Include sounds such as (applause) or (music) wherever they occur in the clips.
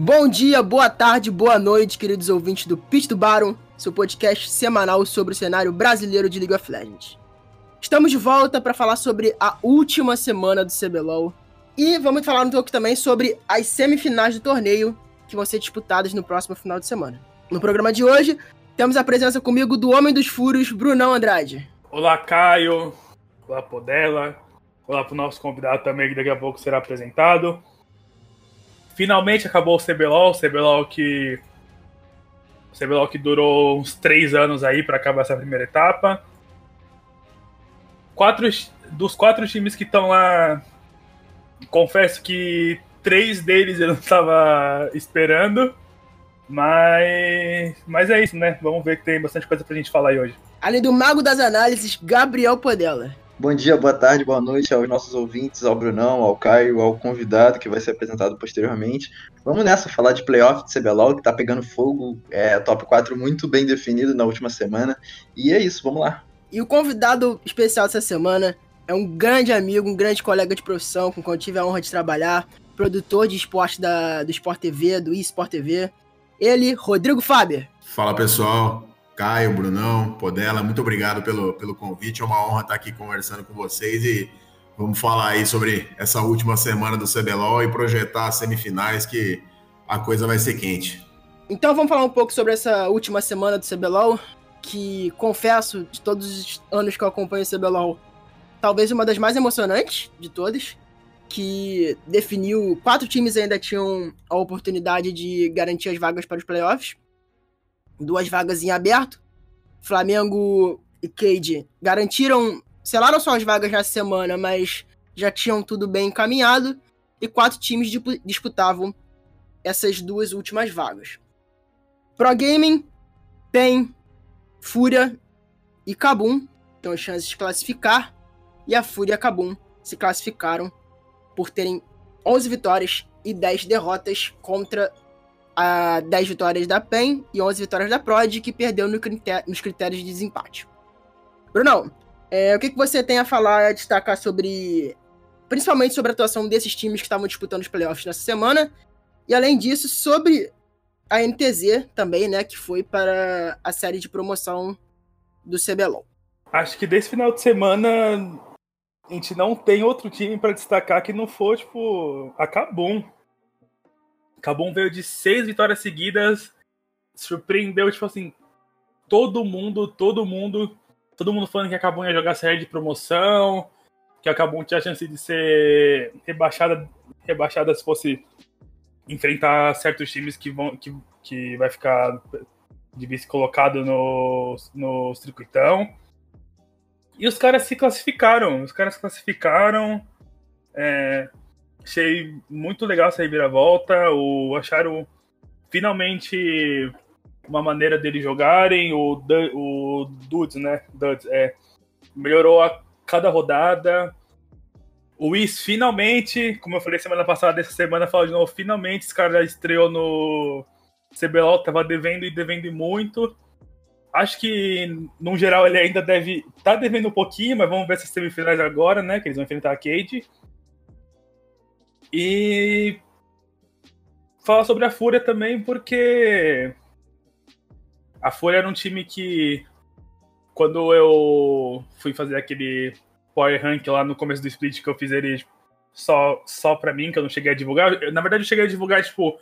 Bom dia, boa tarde, boa noite, queridos ouvintes do Pit do Baron, seu podcast semanal sobre o cenário brasileiro de League of Legends. Estamos de volta para falar sobre a última semana do CBLOL e vamos falar um pouco também sobre as semifinais do torneio que vão ser disputadas no próximo final de semana. No programa de hoje, temos a presença comigo do Homem dos Furos, Brunão Andrade. Olá, Caio. Olá, Podela. Olá para o nosso convidado também, que daqui a pouco será apresentado. Finalmente acabou o CBLOL, o CBLOL que. O CBLOL que durou uns três anos aí para acabar essa primeira etapa. Quatro, dos quatro times que estão lá, confesso que três deles eu não estava esperando. Mas, mas é isso, né? Vamos ver que tem bastante coisa pra gente falar aí hoje. Além do mago das análises, Gabriel Podela. Bom dia, boa tarde, boa noite aos nossos ouvintes, ao Brunão, ao Caio, ao convidado que vai ser apresentado posteriormente. Vamos nessa, falar de playoff de CBLOL, que tá pegando fogo, é top 4 muito bem definido na última semana. E é isso, vamos lá. E o convidado especial dessa semana é um grande amigo, um grande colega de profissão com quem eu tive a honra de trabalhar, produtor de esporte da, do Sport TV, do eSport TV. Ele, Rodrigo Faber. Fala pessoal, Caio, Brunão, Podela, muito obrigado pelo, pelo convite. É uma honra estar aqui conversando com vocês e vamos falar aí sobre essa última semana do CBLOL e projetar as semifinais que a coisa vai ser quente. Então vamos falar um pouco sobre essa última semana do CBLOL, que confesso, de todos os anos que eu acompanho o CBLOL, talvez uma das mais emocionantes de todas, que definiu quatro times ainda tinham a oportunidade de garantir as vagas para os playoffs duas vagas em aberto. Flamengo e Cade garantiram, selaram suas vagas na semana, mas já tinham tudo bem encaminhado. E quatro times disputavam essas duas últimas vagas. Pro Gaming tem Fúria e Kabum, então as chances de classificar. E a Fúria e a Kabum se classificaram por terem 11 vitórias e 10 derrotas contra a 10 vitórias da PEN e 11 vitórias da PROD, que perdeu no critério, nos critérios de desempate. Brunão, é, o que, que você tem a falar, a destacar sobre. Principalmente sobre a atuação desses times que estavam disputando os playoffs nessa semana, e além disso, sobre a NTZ também, né, que foi para a série de promoção do CBLOL. Acho que desse final de semana a gente não tem outro time para destacar que não for, tipo, a Kabum. Cabum veio de seis vitórias seguidas, surpreendeu, tipo assim, todo mundo, todo mundo, todo mundo falando que a Cabum ia jogar série de promoção, que a Cabum tinha a chance de ser rebaixada, rebaixada se fosse enfrentar certos times que vão que, que vai ficar de vice colocado no, no circuitão. E os caras se classificaram, os caras se classificaram. É, Achei muito legal essa reviravolta. O, acharam finalmente uma maneira deles jogarem. O, o Dudes, né? Dudes, é, melhorou a cada rodada. O Whis finalmente, como eu falei semana passada, essa semana falo de novo, finalmente esse cara estreou no CBLOL, tava devendo e devendo muito. Acho que, no geral, ele ainda deve. tá devendo um pouquinho, mas vamos ver essas semifinais agora, né? Que eles vão enfrentar a Cade. E falar sobre a Fúria também, porque a Fúria era um time que, quando eu fui fazer aquele Power Rank lá no começo do split, que eu fiz ele só, só pra mim, que eu não cheguei a divulgar. Na verdade, eu cheguei a divulgar, tipo,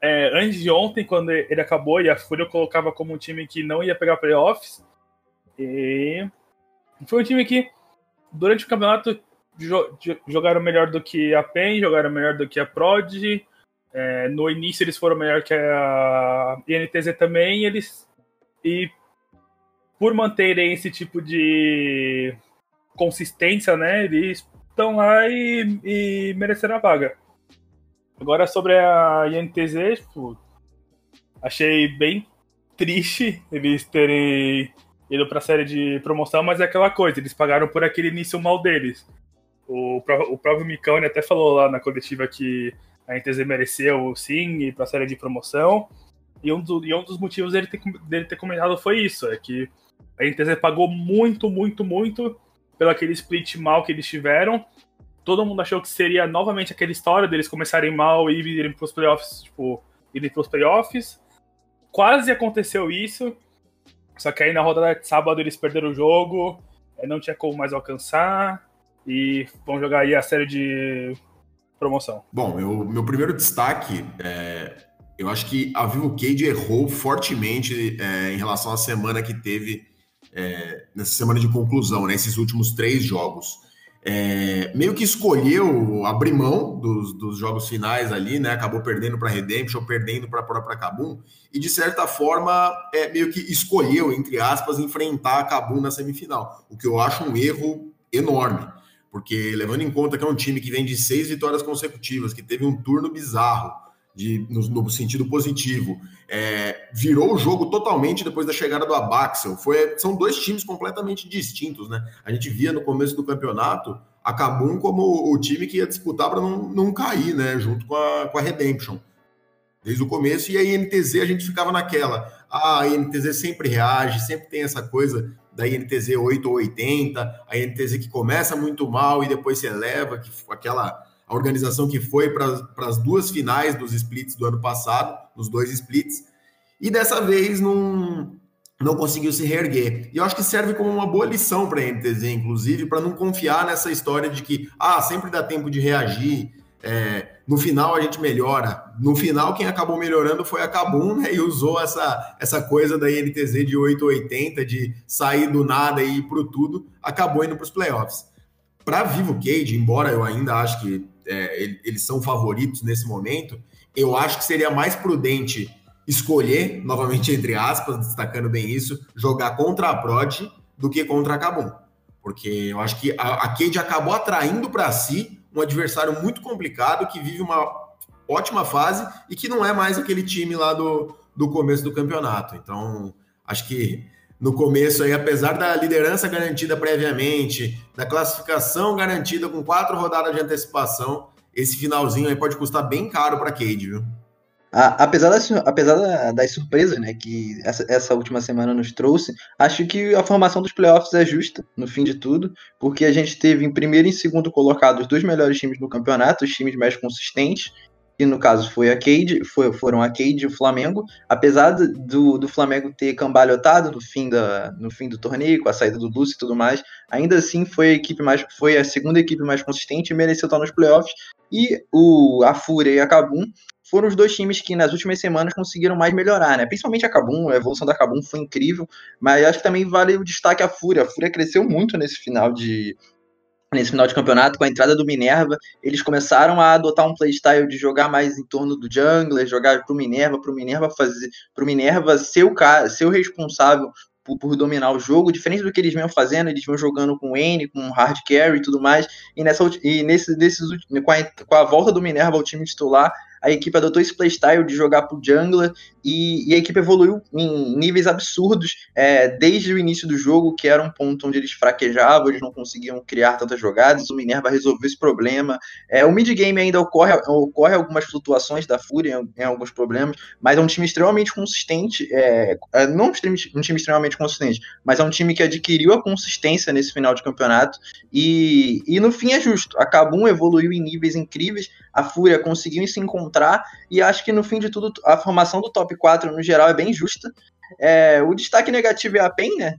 é, antes de ontem, quando ele acabou, e a Fúria eu colocava como um time que não ia pegar playoffs. E foi um time que, durante o campeonato, jogaram melhor do que a PEN, jogaram melhor do que a Prod. É, no início eles foram melhor que a INTZ também, eles e por manterem esse tipo de consistência, né, eles estão lá e, e mereceram a vaga. Agora sobre a INTZ, tipo, achei bem triste eles terem ido para a série de promoção, mas é aquela coisa, eles pagaram por aquele início mal deles. O, o próprio Micão até falou lá na coletiva que a NTZ mereceu sim para a série de promoção. E um, do, e um dos motivos dele ter, dele ter comentado foi isso: é que a NTZ pagou muito, muito, muito pelo aquele split mal que eles tiveram. Todo mundo achou que seria novamente aquela história deles começarem mal e irem para os playoffs, tipo, ir para os playoffs. Quase aconteceu isso, só que aí na rodada de sábado eles perderam o jogo, não tinha como mais alcançar, e vão jogar aí a série de promoção. Bom, meu, meu primeiro destaque é, eu acho que a Vivo Cage errou fortemente é, em relação à semana que teve é, nessa semana de conclusão, né, esses últimos três jogos. É, meio que escolheu abrir mão dos, dos, jogos finais ali, né? Acabou perdendo para Redemption, perdendo para a própria Kabum, e de certa forma é, meio que escolheu, entre aspas, enfrentar a Kabum na semifinal, o que eu acho um erro enorme, porque levando em conta que é um time que vem de seis vitórias consecutivas, que teve um turno bizarro, de, no, no sentido positivo, é, virou o jogo totalmente depois da chegada do Abaxel. Foi, são dois times completamente distintos, né? A gente via no começo do campeonato a Kabum como o time que ia disputar para não, não cair, né? Junto com a, com a Redemption. Desde o começo, e a INTZ a gente ficava naquela. Ah, a INTZ sempre reage, sempre tem essa coisa da INTZ 8 ou 80, a INTZ que começa muito mal e depois se eleva, que aquela a organização que foi para as duas finais dos splits do ano passado, nos dois splits, e dessa vez não, não conseguiu se reerguer. E eu acho que serve como uma boa lição para a MTZ, inclusive, para não confiar nessa história de que, ah, sempre dá tempo de reagir, é, no final a gente melhora. No final, quem acabou melhorando foi a Kabum, né? E usou essa, essa coisa da INTZ de 880, de sair do nada e ir para tudo, acabou indo para os playoffs. Para Vivo Cage, embora eu ainda acho que é, eles são favoritos nesse momento, eu acho que seria mais prudente escolher, novamente entre aspas, destacando bem isso, jogar contra a Prod do que contra a Cabum. Porque eu acho que a, a Cade acabou atraindo para si um adversário muito complicado que vive uma ótima fase e que não é mais aquele time lá do, do começo do campeonato. Então, acho que no começo aí, apesar da liderança garantida previamente, da classificação garantida com quatro rodadas de antecipação, esse finalzinho aí pode custar bem caro para Cade, viu? Apesar, das, apesar das surpresas né, que essa, essa, última semana nos trouxe, acho que a formação dos playoffs é justa, no fim de tudo, porque a gente teve em primeiro e segundo colocado os dois melhores times no campeonato, os times mais consistentes, que no caso foi a Cade, foi, foram a Cade e o Flamengo, apesar do, do Flamengo ter cambalhotado no fim, da, no fim do torneio, com a saída do Lúcio e tudo mais, ainda assim foi a equipe mais foi a segunda equipe mais consistente e mereceu estar nos playoffs. E o, a Fúria e a Cabum foram os dois times que nas últimas semanas conseguiram mais melhorar, né? Principalmente a Cabum, a evolução da Cabum foi incrível, mas acho que também vale o destaque a Fúria. A Fúria cresceu muito nesse final de, nesse final de campeonato, com a entrada do Minerva, eles começaram a adotar um playstyle de jogar mais em torno do jungler, jogar pro Minerva, pro Minerva fazer, pro Minerva ser o cara, ser o responsável por, dominar o jogo, diferente do que eles vinham fazendo, eles vinham jogando com N, com hard carry e tudo mais, e nessa e nesse, nesses, com, a, com a volta do Minerva ao time titular, a equipe adotou esse playstyle de jogar pro jungler e, e, a equipe evoluiu em níveis absurdos é, desde o início do jogo, que era um ponto onde eles fraquejavam, eles não conseguiam criar tantas jogadas. O Minerva resolveu esse problema. É, o mid-game ainda ocorre, ocorre algumas flutuações da Fúria em, alguns problemas, mas é um time extremamente consistente. É, é não um time, um time extremamente consistente, mas é um time que adquiriu a consistência nesse final de campeonato e, e no fim é justo. A Kabum evoluiu em níveis incríveis, a Fúria conseguiu se encontrar e acho que no fim de tudo a formação do top 4 no geral é bem justa. É, o destaque negativo é a PEN, né?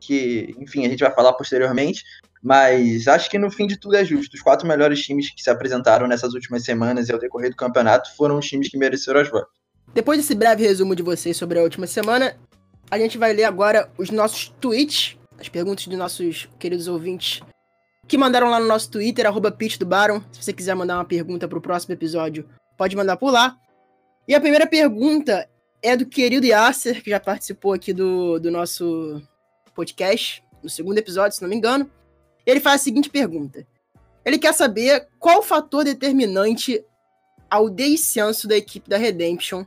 Que, enfim, a gente vai falar posteriormente, mas acho que no fim de tudo é justo. Os quatro melhores times que se apresentaram nessas últimas semanas e ao decorrer do campeonato foram os times que mereceram as votos. Depois desse breve resumo de vocês sobre a última semana, a gente vai ler agora os nossos tweets, as perguntas dos nossos queridos ouvintes que mandaram lá no nosso Twitter, arroba do Baron. Se você quiser mandar uma pergunta para o próximo episódio, pode mandar por lá. E a primeira pergunta é do querido Yasser, que já participou aqui do, do nosso podcast, no segundo episódio, se não me engano. Ele faz a seguinte pergunta. Ele quer saber qual o fator determinante ao descenso da equipe da Redemption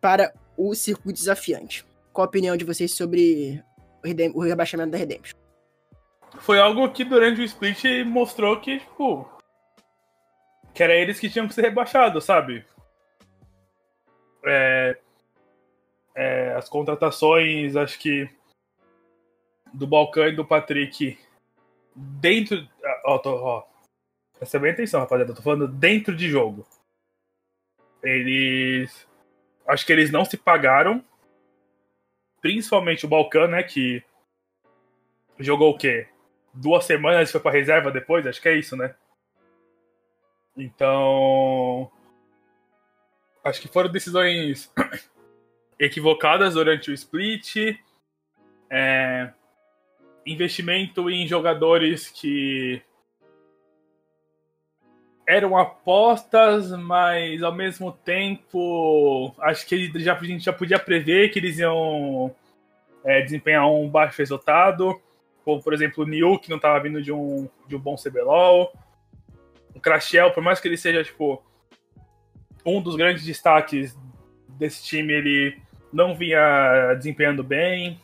para o circuito desafiante. Qual a opinião de vocês sobre o rebaixamento da Redemption? Foi algo que durante o split mostrou que, tipo. Que era eles que tinham que ser rebaixados, sabe? É, é, as contratações, acho que. Do Balcão e do Patrick. Dentro. Ó, tô, ó. Presta bem atenção, rapaziada. Eu tô falando dentro de jogo. Eles acho que eles não se pagaram. Principalmente o Balcan, né? Que jogou o quê? Duas semanas foi pra reserva depois? Acho que é isso, né? Então. Acho que foram decisões (clears throat) equivocadas durante o split. É, investimento em jogadores que eram apostas, mas ao mesmo tempo acho que já, a gente já podia prever que eles iam é, desempenhar um baixo resultado. Como, por exemplo, o Niu, que não estava vindo de um, de um bom CBLOL. O Crashel, por mais que ele seja tipo um dos grandes destaques desse time, ele não vinha desempenhando bem.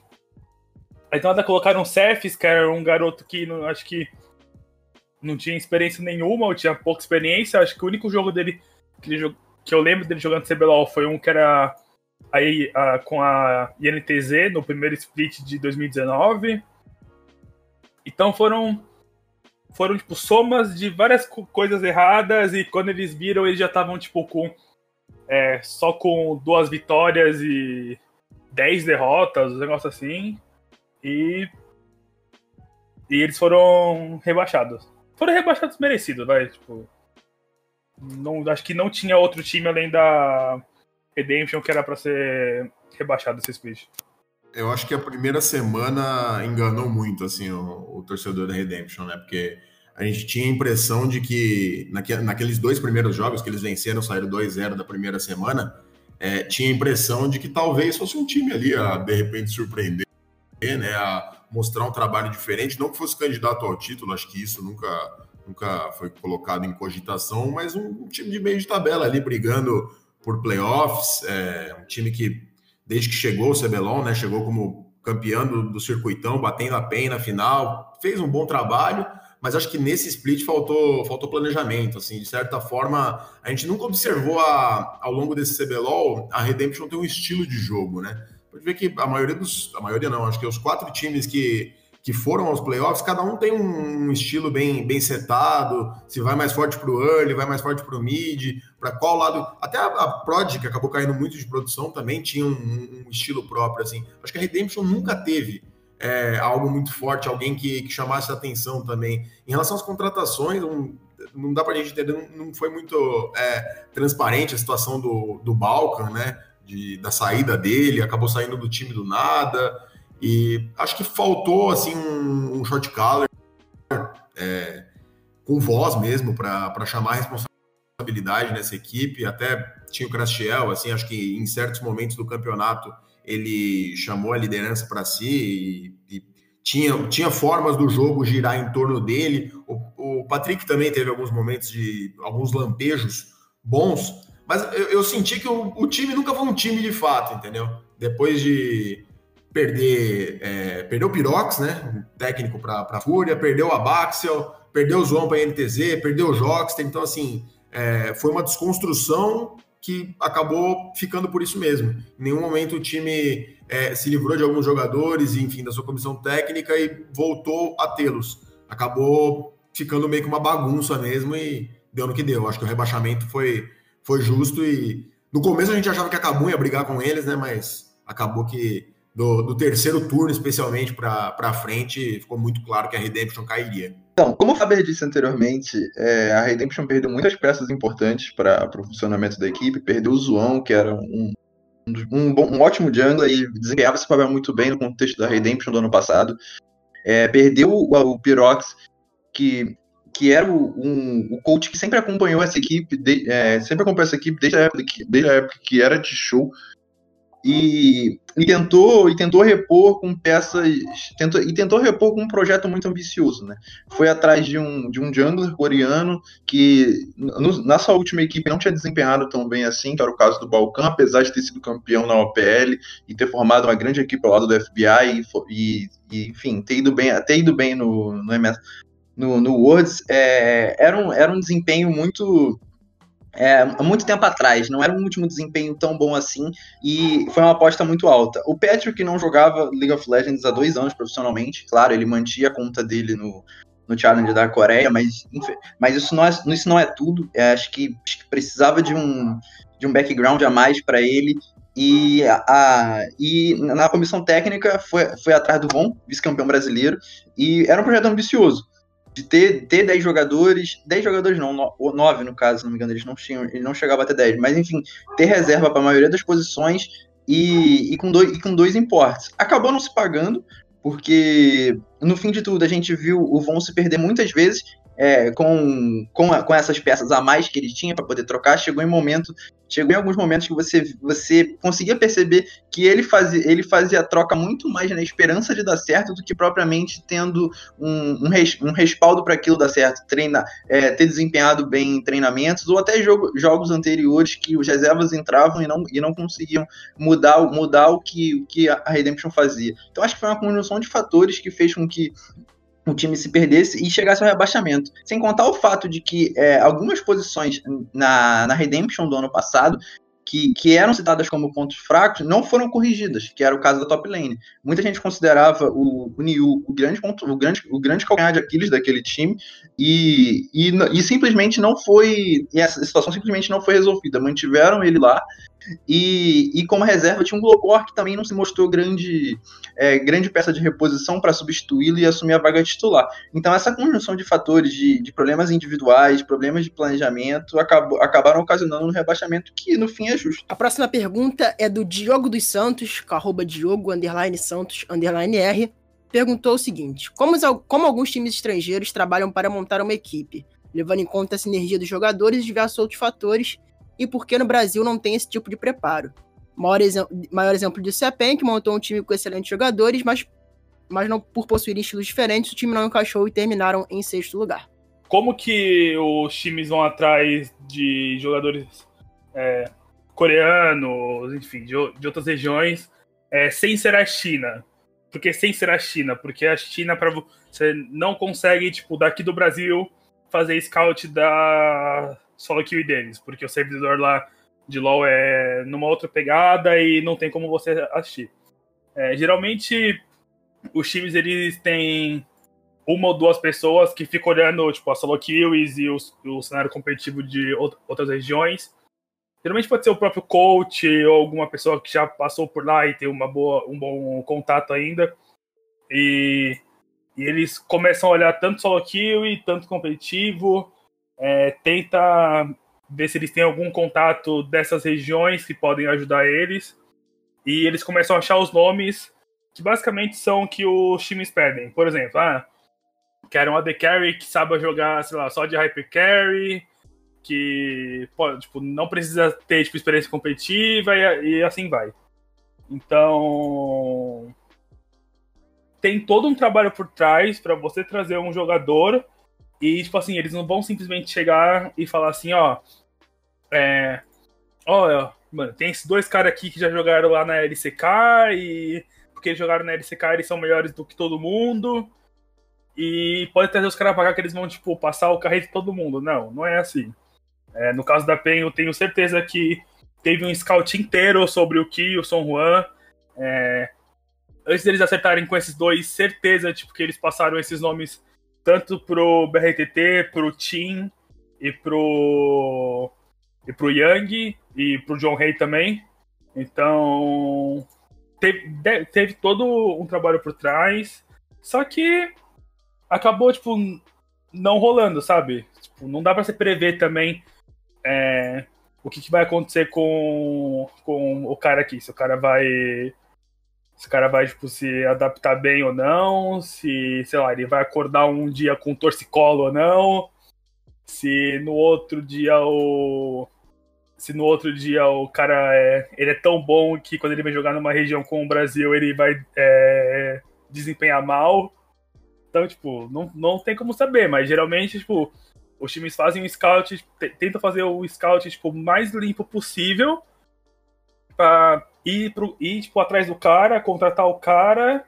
Então ainda colocaram o Cephas, que era um garoto que não, acho que não tinha experiência nenhuma, ou tinha pouca experiência. Acho que o único jogo dele que, ele, que eu lembro dele jogando CBLOL foi um que era aí a, com a INTZ no primeiro split de 2019. Então foram foram tipo somas de várias coisas erradas e quando eles viram eles já estavam tipo com é, só com duas vitórias e dez derrotas, um negócio assim. E e eles foram rebaixados foram rebaixados merecidos, vai, tipo. Não, acho que não tinha outro time além da Redemption que era para ser rebaixado esse split. Eu acho que a primeira semana enganou muito assim o, o, torcedor da Redemption, né? Porque a gente tinha a impressão de que naque, naqueles dois primeiros jogos que eles venceram, saíram 2-0 da primeira semana, é, tinha a impressão de que talvez fosse um time ali a de repente surpreender, né? A, mostrar um trabalho diferente, não que fosse candidato ao título, acho que isso nunca, nunca foi colocado em cogitação, mas um, time de meio de tabela ali brigando por playoffs, é, um time que desde que chegou o CBLOL, né, chegou como campeão do, do circuitão, batendo a pena na final, fez um bom trabalho, mas acho que nesse split faltou, faltou planejamento, assim, de certa forma, a gente nunca observou a, ao longo desse CBLOL, a Redemption tem um estilo de jogo, né? pode ver que a maioria dos. A maioria não, acho que os quatro times que, que foram aos playoffs, cada um tem um estilo bem, bem setado. Se vai mais forte para o early, vai mais forte para o mid, para qual lado. Até a, a Prod, que acabou caindo muito de produção, também tinha um, um estilo próprio. assim. Acho que a Redemption nunca teve. É, algo muito forte, alguém que, que chamasse atenção também. Em relação às contratações, um, não dá para a gente entender, não, não foi muito é, transparente a situação do, do Balkan, né? de, da saída dele, acabou saindo do time do nada. E acho que faltou assim um, um short caller é, com voz mesmo para chamar a responsabilidade nessa equipe. Até tinha o Crastiel, assim, acho que em certos momentos do campeonato ele chamou a liderança para si e, e, tinha, tinha formas do jogo girar em torno dele. O, o Patrick também teve alguns momentos de alguns lampejos bons, mas eu, eu senti que o, o, time nunca foi um time de fato, entendeu? Depois de perder, é, perdeu o Pirox, né? técnico para a Fúria, perdeu o Abaxel, perdeu o João para a NTZ, perdeu o Joxter. Então, assim, é, foi uma desconstrução que acabou ficando por isso mesmo. Em nenhum momento o time é, se livrou de alguns jogadores, enfim, da sua comissão técnica e voltou a tê-los. Acabou ficando meio que uma bagunça mesmo e deu no que deu. Acho que o rebaixamento foi foi justo e no começo a gente achava que a Cabum ia brigar com eles, né? Mas acabou que do, do terceiro turno, especialmente para frente, ficou muito claro que a Redemption cairia. Então, como o Faber disse anteriormente, é, a Redemption perdeu muitas peças importantes para o funcionamento da equipe. Perdeu o Zoão, que era um, um, bom, um ótimo jungle e desempenhava esse papel muito bem no contexto da Redemption do ano passado. É, perdeu o, o Pirox, que que era o, um, o coach que sempre acompanhou essa equipe, de, é, sempre acompanhou essa equipe desde a época que, desde a época que era de show e, e, tentou e tentou repor com peças tentou, e tentou repor com um projeto muito ambicioso, né? Foi atrás de um de um jungler coreano que no, na sua última equipe não tinha desempenhado tão bem assim, que era o caso do Balcão, apesar de ter sido campeão na OPL e ter formado uma grande equipe ao lado do FBI e, e enfim ter ido bem ter ido bem no, no MS no, no Worlds, é, era, um, era um desempenho muito. É, muito tempo atrás, não era um último desempenho tão bom assim, e foi uma aposta muito alta. O Patrick não jogava League of Legends há dois anos profissionalmente, claro, ele mantinha a conta dele no, no Challenge da Coreia, mas, mas isso, não é, isso não é tudo. É, acho, que, acho que precisava de um, de um background a mais para ele E, a, e na comissão técnica foi, foi atrás do Von, vice-campeão brasileiro, e era um projeto ambicioso. De ter, ter 10 jogadores, 10 jogadores não, 9 no caso, se não me engano, eles não tinham, ele não chegava até 10, mas enfim, ter reserva para a maioria das posições e, e, com dois, e com dois importes. Acabou não se pagando, porque no fim de tudo a gente viu o Von se perder muitas vezes é, com, com, com essas peças a mais que ele tinha para poder trocar, chegou em momento, chegou em alguns momentos que você, você conseguia perceber que ele fazia, ele fazia a troca muito mais na esperança de dar certo do que propriamente tendo um, um, res, um respaldo para aquilo dar certo, treinar, é, ter desempenhado bem em treinamentos ou até jogo, jogos anteriores que os reservas entravam e não, e não conseguiam mudar, mudar o que, que a Redemption fazia. Então acho que foi uma conjunção de fatores que fez com que o time se perdesse e chegasse ao rebaixamento. Sem contar o fato de que é, algumas posições na, na Redemption do ano passado que, que, eram citadas como pontos fracos não foram corrigidas, que era o caso da top lane. Muita gente considerava o, o Niu o grande, ponto, o, grande, o grande calcanhar de Aquiles daquele time e, e, e simplesmente não foi. E essa situação simplesmente não foi resolvida. Mantiveram ele lá e, e como reserva tinha um Globor que também não se mostrou grande, é, grande peça de reposição para substituí-lo e assumir a vaga titular. Então essa conjunção de fatores, de, de problemas individuais, problemas de planejamento, acabou, acabaram ocasionando um rebaixamento que no fim é justo. A próxima pergunta é do Diogo dos Santos, com arroba Diogo, underline Santos, underline R, perguntou o seguinte, como, como alguns times estrangeiros trabalham para montar uma equipe, levando em conta a sinergia dos jogadores e diversos outros fatores, e por que no Brasil não tem esse tipo de preparo. Maior, exem maior exemplo disso é a PEN, que montou um time com excelentes jogadores, mas, mas não por possuir estilos diferentes, o time não encaixou e terminaram em sexto lugar. Como que os times vão atrás de jogadores é, coreanos, enfim, de, de outras regiões, é, sem ser a China? Porque sem ser a China, porque a China para você não consegue, tipo, daqui do Brasil fazer scout da solo kill e deles, porque o servidor lá de LoL é numa outra pegada e não tem como você assistir. É, geralmente, os times eles têm uma ou duas pessoas que ficam olhando tipo, a solo kills e os, o cenário competitivo de outras regiões. Geralmente pode ser o próprio coach ou alguma pessoa que já passou por lá e tem uma boa, um bom contato ainda. E, e eles começam a olhar tanto solo kill e tanto competitivo é, tenta ver se eles têm algum contato dessas regiões que podem ajudar eles. E eles começam a achar os nomes que basicamente são que os times pedem. Por exemplo, ah, quero um AD Carry que saiba jogar, sei lá, só de Hyper Carry, que pode, tipo, não precisa ter tipo, experiência competitiva e, e assim vai. Então, tem todo um trabalho por trás para você trazer um jogador e, tipo assim, eles não vão simplesmente chegar e falar assim, ó. É. Ó, mano, tem esses dois caras aqui que já jogaram lá na LCK e. Porque eles jogaram na LCK, eles são melhores do que todo mundo. E pode trazer os caras pra cá que eles vão, tipo, passar o carreiro de todo mundo. Não, não é assim. É, no caso da PEN, eu tenho certeza que teve um scout inteiro sobre o Ki e o Son Juan. É, antes deles acertarem com esses dois, certeza tipo, que eles passaram esses nomes tanto pro BRTT, pro Tim e pro e pro Yang e pro John Hay também. Então teve, teve todo um trabalho por trás, só que acabou tipo não rolando, sabe? Tipo, não dá para se prever também é, o que, que, vai acontecer com, com o cara aqui. Se o cara vai se o cara vai, tipo, se adaptar bem ou não, se, sei lá, ele vai acordar um dia com torcicolo ou não, se no outro dia o. Se no outro dia o cara é, ele é tão bom que quando ele vai jogar numa região como o Brasil ele vai é, desempenhar mal. Então, tipo, não, não tem como saber, mas geralmente, tipo, os times fazem o scout, tentam fazer o scout, tipo, mais limpo possível pra ir, pro, ir tipo, atrás do cara, contratar o cara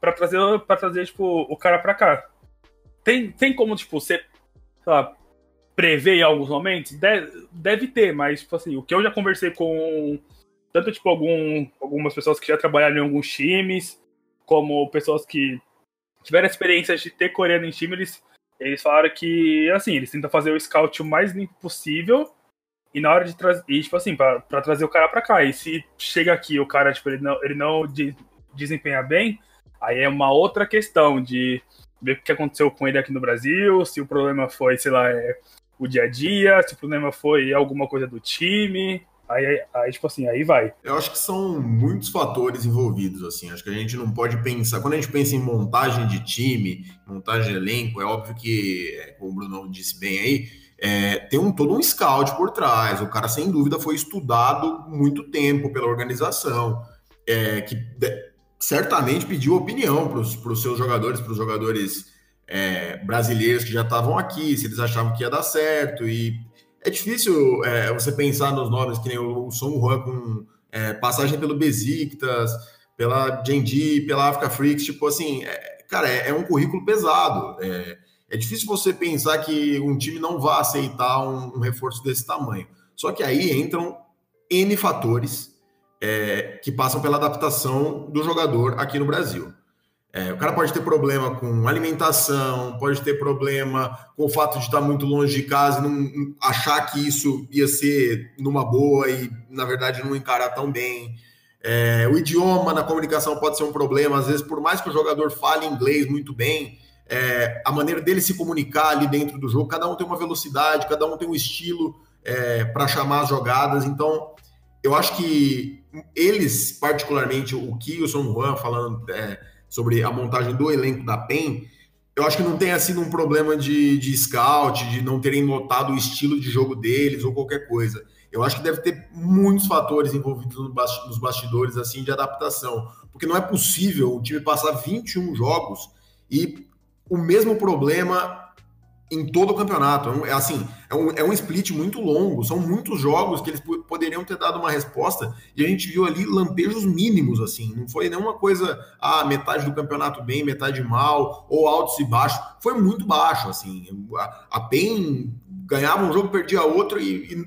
para trazer, pra trazer tipo, o cara para cá. Tem, tem como, tipo, você prever em alguns momentos? Deve, deve ter, mas, tipo assim, o que eu já conversei com tanto, tipo, algum, algumas pessoas que já trabalharam em alguns times, como pessoas que tiveram experiência de ter coreano em time, eles, eles falaram que, assim, eles tentam fazer o scout o mais limpo possível E na hora de trazer. E, tipo assim, pra, pra, trazer o cara pra cá. E se chega aqui o cara, tipo, ele não, ele não de, desempenha bem, aí é uma outra questão de ver o que aconteceu com ele aqui no Brasil, se o problema foi, sei lá, é, o dia a dia, se o problema foi alguma coisa do time. Aí, aí, tipo assim, aí vai. Eu acho que são muitos fatores envolvidos, assim. Acho que a gente não pode pensar. Quando a gente pensa em montagem de time, montagem de elenco, é óbvio que, é, como o Bruno disse bem aí, é, tem um, todo um scout por trás. O cara, sem dúvida, foi estudado muito tempo pela organização, é, que de, certamente pediu opinião para os seus jogadores, para os jogadores é, brasileiros que já estavam aqui, se eles achavam que ia dar certo. E é difícil é, você pensar nos nomes que nem o, o Son Juan com é, passagem pelo Besiktas, pela Gendi, pela Africa Freaks, tipo assim, é, cara, é, um currículo pesado. É, é, difícil você pensar que um time não vai aceitar um, um reforço desse tamanho. Só que aí entram N fatores é, que passam pela adaptação do jogador aqui no Brasil. É, o cara pode ter problema com alimentação, pode ter problema com o fato de estar muito longe de casa e não achar que isso ia ser numa boa e, na verdade, não encarar tão bem. É, o idioma na comunicação pode ser um problema, às vezes, por mais que o jogador fale inglês muito bem, é, a maneira dele se comunicar ali dentro do jogo, cada um tem uma velocidade, cada um tem um estilo é, para chamar as jogadas. Então, eu acho que eles, particularmente o Ki e o Son Juan, falando é, sobre a montagem do elenco da PEN, eu acho que não tenha sido um problema de, de scout, de não terem notado o estilo de jogo deles ou qualquer coisa. Eu acho que deve ter muitos fatores envolvidos nos bastidores assim de adaptação, porque não é possível o time passar 21 jogos e o mesmo problema em todo o campeonato. É, é assim, é um, é um split muito longo, são muitos jogos que eles poderiam ter dado uma resposta e a gente viu ali lampejos mínimos, assim, não foi nenhuma coisa, ah, metade do campeonato bem, metade mal, ou altos e baixos, foi muito baixo, assim, a, a PEN ganhava um jogo, perdia outro e, e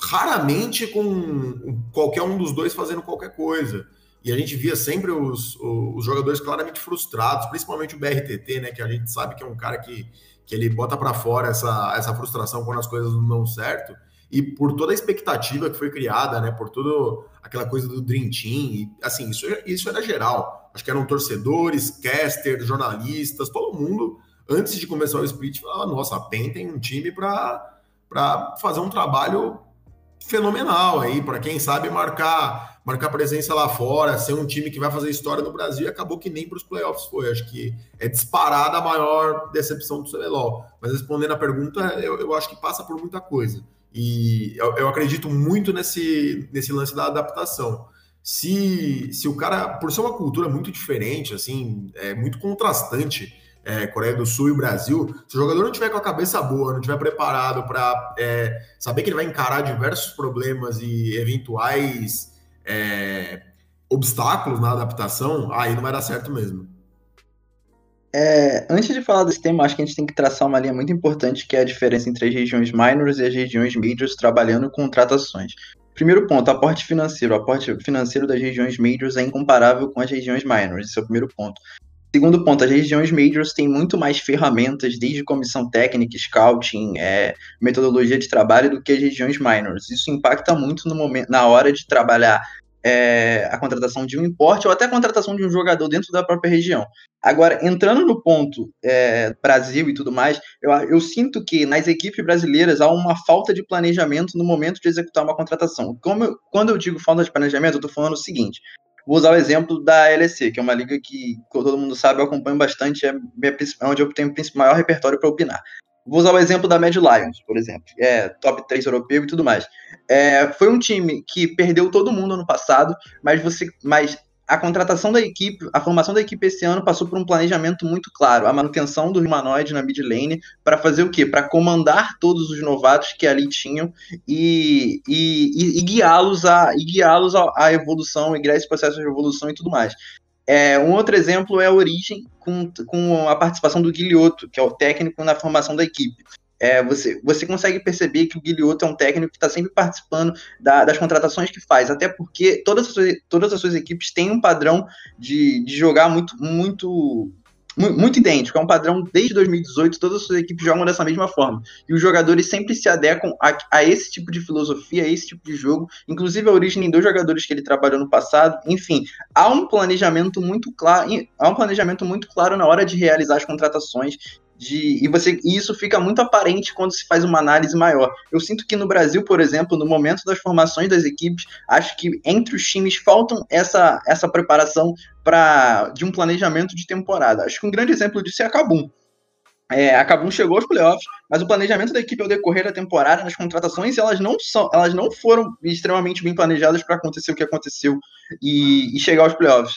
raramente com qualquer um dos dois fazendo qualquer coisa. E a gente via sempre os, os jogadores claramente frustrados, principalmente o BRTT, né? Que a gente sabe que é um cara que, que ele bota para fora essa, essa frustração quando as coisas não dão certo. E por toda a expectativa que foi criada, né? Por toda aquela coisa do Dream Team, e, assim, isso, isso era geral. Acho que eram torcedores, casters, jornalistas, todo mundo, antes de começar o split, falava: nossa, a PEN tem um time para fazer um trabalho fenomenal aí, para quem sabe marcar marcar presença lá fora, ser um time que vai fazer história no Brasil, e acabou que nem para os playoffs foi. Acho que é disparada a maior decepção do CBLOL. Mas respondendo a pergunta, eu, eu acho que passa por muita coisa. E eu, eu, acredito muito nesse, nesse lance da adaptação. Se, se o cara, por ser uma cultura muito diferente, assim, é muito contrastante, é, Coreia do Sul e o Brasil, se o jogador não tiver com a cabeça boa, não tiver preparado para é, saber que ele vai encarar diversos problemas e eventuais é, obstáculos na adaptação, aí não vai dar certo mesmo. É, antes de falar desse tema, acho que a gente tem que traçar uma linha muito importante, que é a diferença entre as regiões minors e as regiões majors trabalhando com contratações. Primeiro ponto, aporte financeiro. O aporte financeiro das regiões majors é incomparável com as regiões minors, esse é o primeiro ponto. Segundo ponto, as regiões majors têm muito mais ferramentas, desde comissão técnica, scouting, é, metodologia de trabalho, do que as regiões minors. Isso impacta muito no momento, na hora de trabalhar é, a contratação de um importe ou até a contratação de um jogador dentro da própria região. Agora, entrando no ponto é, Brasil e tudo mais, eu, eu, sinto que nas equipes brasileiras há uma falta de planejamento no momento de executar uma contratação. Como, quando eu digo falta de planejamento, eu estou falando o seguinte: Vou usar o exemplo da LEC, que é uma liga que, como todo mundo sabe, eu acompanho bastante, é, é onde eu tenho o maior repertório para opinar. Vou usar o exemplo da Mad Lions, por exemplo, é top 3 europeu e tudo mais. É, foi um time que perdeu todo mundo ano passado, mas você, mas a contratação da equipe, a formação da equipe esse ano passou por um planejamento muito claro. A manutenção do humanoide na mid lane para fazer o quê? Para comandar todos os novatos que ali tinham e, e, e, guiá-los a guiá-los à evolução, e guiar esse processo de evolução e tudo mais. É, um outro exemplo é a Origem com, com a participação do Guilhoto, que é o técnico na formação da equipe é, você, você consegue perceber que o Guilhoto é um técnico que está sempre participando da, das contratações que faz, até porque todas as suas, todas as suas equipes têm um padrão de, de jogar muito, muito muito idêntico, é um padrão desde 2018, todas as suas equipes jogam dessa mesma forma. E os jogadores sempre se adequam a, a, esse tipo de filosofia, a esse tipo de jogo, inclusive a origem dos jogadores que ele trabalhou no passado. Enfim, há um planejamento muito claro, há um planejamento muito claro na hora de realizar as contratações de, e, você, e isso fica muito aparente quando se faz uma análise maior. Eu sinto que no Brasil, por exemplo, no momento das formações das equipes, acho que entre os times faltam essa, essa preparação para de um planejamento de temporada. Acho que um grande exemplo disso é a Cabum. É, a Cabum chegou aos playoffs, mas o planejamento da equipe ao decorrer da temporada, nas contratações, elas não são, elas não foram extremamente bem planejadas para acontecer o que aconteceu e, e chegar aos playoffs.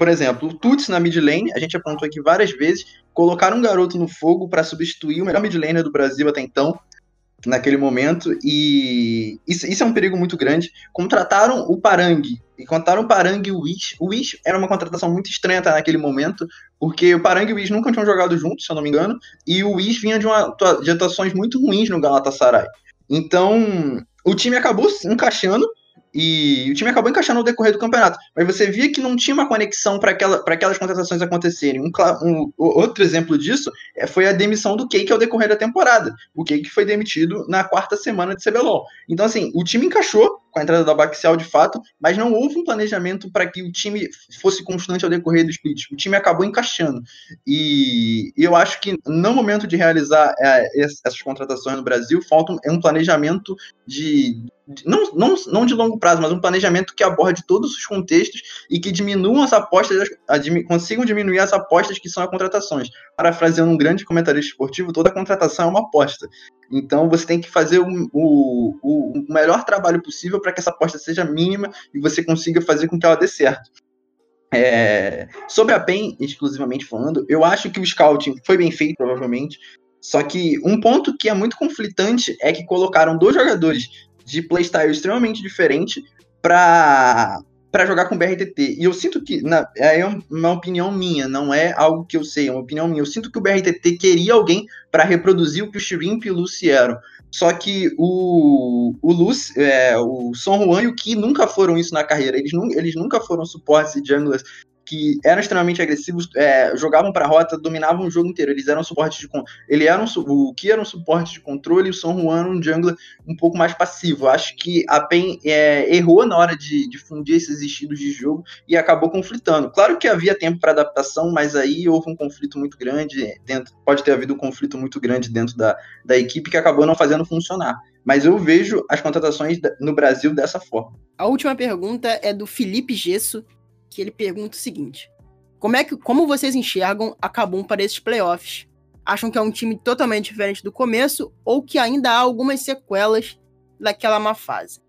Por exemplo, o Tuts na mid lane, a gente apontou aqui várias vezes, colocaram um garoto no fogo para substituir o melhor mid laner do Brasil até então, naquele momento, e isso, isso, é um perigo muito grande. Contrataram o Parang, e contrataram o Parang e o Wish. O Wish era uma contratação muito estranha tá, naquele momento, porque o Parang e o Wish nunca tinham jogado juntos, se eu não me engano, e o Wish vinha de, uma, de atuações muito ruins no Galatasaray. Então, o time acabou se encaixando, e o time acabou encaixando no decorrer do campeonato. Mas você via que não tinha uma conexão para aquela, aquelas contratações acontecerem. Um, um, outro exemplo disso é, foi a demissão do Cake ao decorrer da temporada. O Cake foi demitido na quarta semana de CBLOL. Então, assim, o time encaixou com a entrada da Baxial de fato, mas não houve um planejamento para que o time fosse constante ao decorrer do split. O time acabou encaixando. E eu acho que no momento de realizar é, essas contratações no Brasil, falta um, um planejamento de, não, não, não de longo prazo, mas um planejamento que aborde todos os contextos e que diminuam as apostas, consigam diminuir as apostas que são as contratações. Parafraseando um grande comentarista esportivo, toda contratação é uma aposta. Então você tem que fazer o, o, o melhor trabalho possível para que essa aposta seja mínima e você consiga fazer com que ela dê certo. É, sobre a PEN, exclusivamente falando, eu acho que o scouting foi bem feito, provavelmente. Só que um ponto que é muito conflitante é que colocaram dois jogadores de playstyle extremamente diferente para para jogar com BRTT. E eu sinto que, na, é uma opinião minha, não é algo que eu sei, é uma opinião minha. Eu sinto que o BRTT queria alguém para reproduzir o que o Shrimp e o Lucy eram. Só que o, o Lucy, é, o Son Juan e o Ki nunca foram isso na carreira. Eles, eles nunca foram suportes e junglers que eram extremamente agressivos, é, jogavam para a rota, dominavam o jogo inteiro. Eles eram suporte de ele era um, o que era um suporte de controle e o São Juan um jungler um pouco mais passivo. Acho que a PEN é, errou na hora de, de, fundir esses estilos de jogo e acabou conflitando. Claro que havia tempo para adaptação, mas aí houve um conflito muito grande dentro, pode ter havido um conflito muito grande dentro da, da equipe que acabou não fazendo funcionar. Mas eu vejo as contratações no Brasil dessa forma. A última pergunta é do Felipe Gesso, que ele pergunta o seguinte: Como é que como vocês enxergam a Kabum para esses playoffs? Acham que é um time totalmente diferente do começo ou que ainda há algumas sequelas daquela má fase?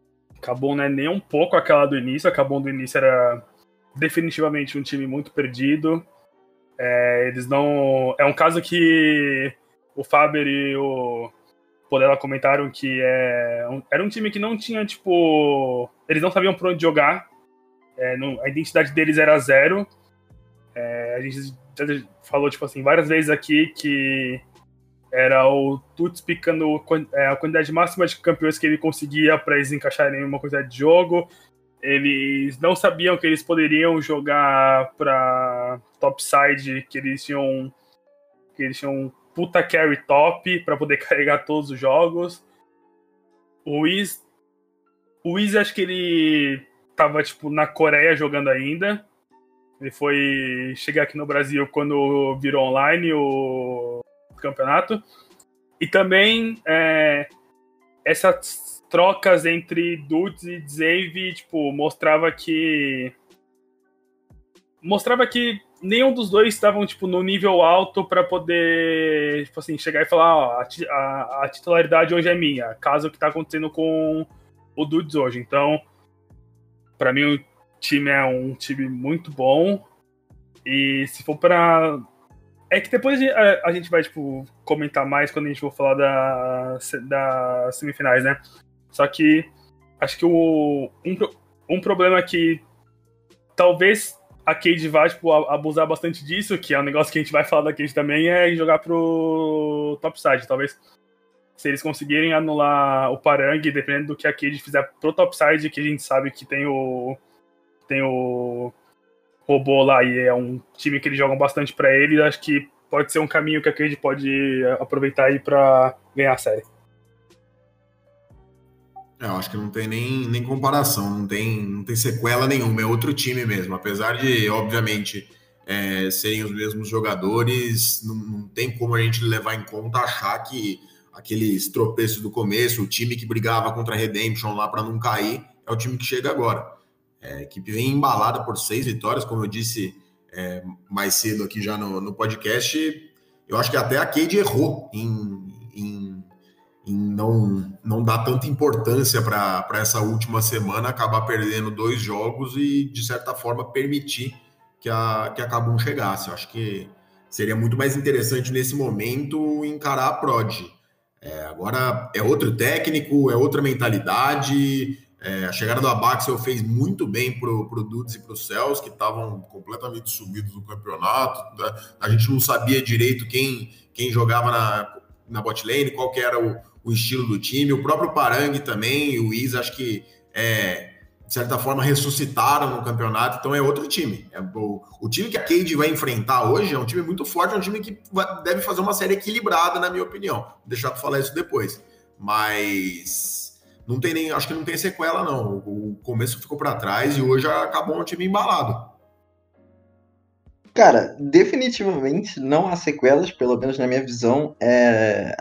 Kabum não é nem um pouco aquela do início. A do início era definitivamente um time muito perdido. É, eles não. É um caso que o Faber e o Podela comentaram que é, era um time que não tinha, tipo. Eles não sabiam por onde jogar. É, a identidade deles era zero. É, a gente falou, tipo assim, várias vezes aqui que era o Tuts picando é, a quantidade máxima de campeões que ele conseguia para eles encaixarem em uma quantidade de jogo. Eles não sabiam que eles poderiam jogar para topside, que eles tinham que eles tinham puta carry top para poder (laughs) carregar todos os jogos. O Wiz, o Wiz acho que ele tava, tipo, na Coreia jogando ainda. Ele foi chegar aqui no Brasil quando virou online o campeonato. E também é, essas trocas entre Dudes e Zave, tipo, mostrava que. Mostrava que nenhum dos dois estavam, tipo, no nível alto para poder, tipo assim, chegar e falar, ó, a, a, titularidade hoje é minha, caso o que tá acontecendo com o Dudes hoje. Então, para mim, o time é um time muito bom. E se for para é que depois a, gente vai, tipo, comentar mais quando a gente for falar da, da semifinais, né? Só que acho que o, um, um problema que talvez a Cade vai, tipo, abusar bastante disso, que é um negócio que a gente vai falar da Cade também, é jogar pro topside. Talvez se eles conseguirem anular o Parang, dependendo do que a Cade fizer pro topside, que a gente sabe que tem o. Tem o. robô lá e é um time que eles jogam bastante para ele, acho que pode ser um caminho que a Cade pode aproveitar aí para ganhar a série. É, eu acho que não tem nem, nem comparação, não tem, não tem sequela nenhuma, é outro time mesmo. Apesar de, obviamente, é, serem os mesmos jogadores, não, não, tem como a gente levar em conta achar que aqueles tropeços do começo, o time que brigava contra a Redemption lá para não cair, é o time que chega agora. É, a equipe vem embalada por seis vitórias, como eu disse é, mais cedo aqui já no, no podcast. Eu acho que até a Cade errou em, em em não, não dar tanta importância para essa última semana, acabar perdendo dois jogos e, de certa forma, permitir que a, que a Cabum chegasse. Eu acho que seria muito mais interessante nesse momento encarar a Prod. É, agora é outro técnico, é outra mentalidade. É, a chegada do Abaxel fez muito bem para o Dudes e para o Céus, que estavam completamente subidos no campeonato. A gente não sabia direito quem, quem jogava na, na bot lane, qual que era o, o estilo do time. O próprio Parang também, o Is, acho que é, de certa forma ressuscitaram no campeonato, então é outro time. É, o, o, time que a Cade vai enfrentar hoje é um time muito forte, é um time que vai, deve fazer uma série equilibrada, na minha opinião. Vou deixar tu falar isso depois. Mas não tem nem, acho que não tem sequela, não. O, o começo ficou para trás e hoje acabou um time embalado. Cara, definitivamente não há sequelas, pelo menos na minha visão. É...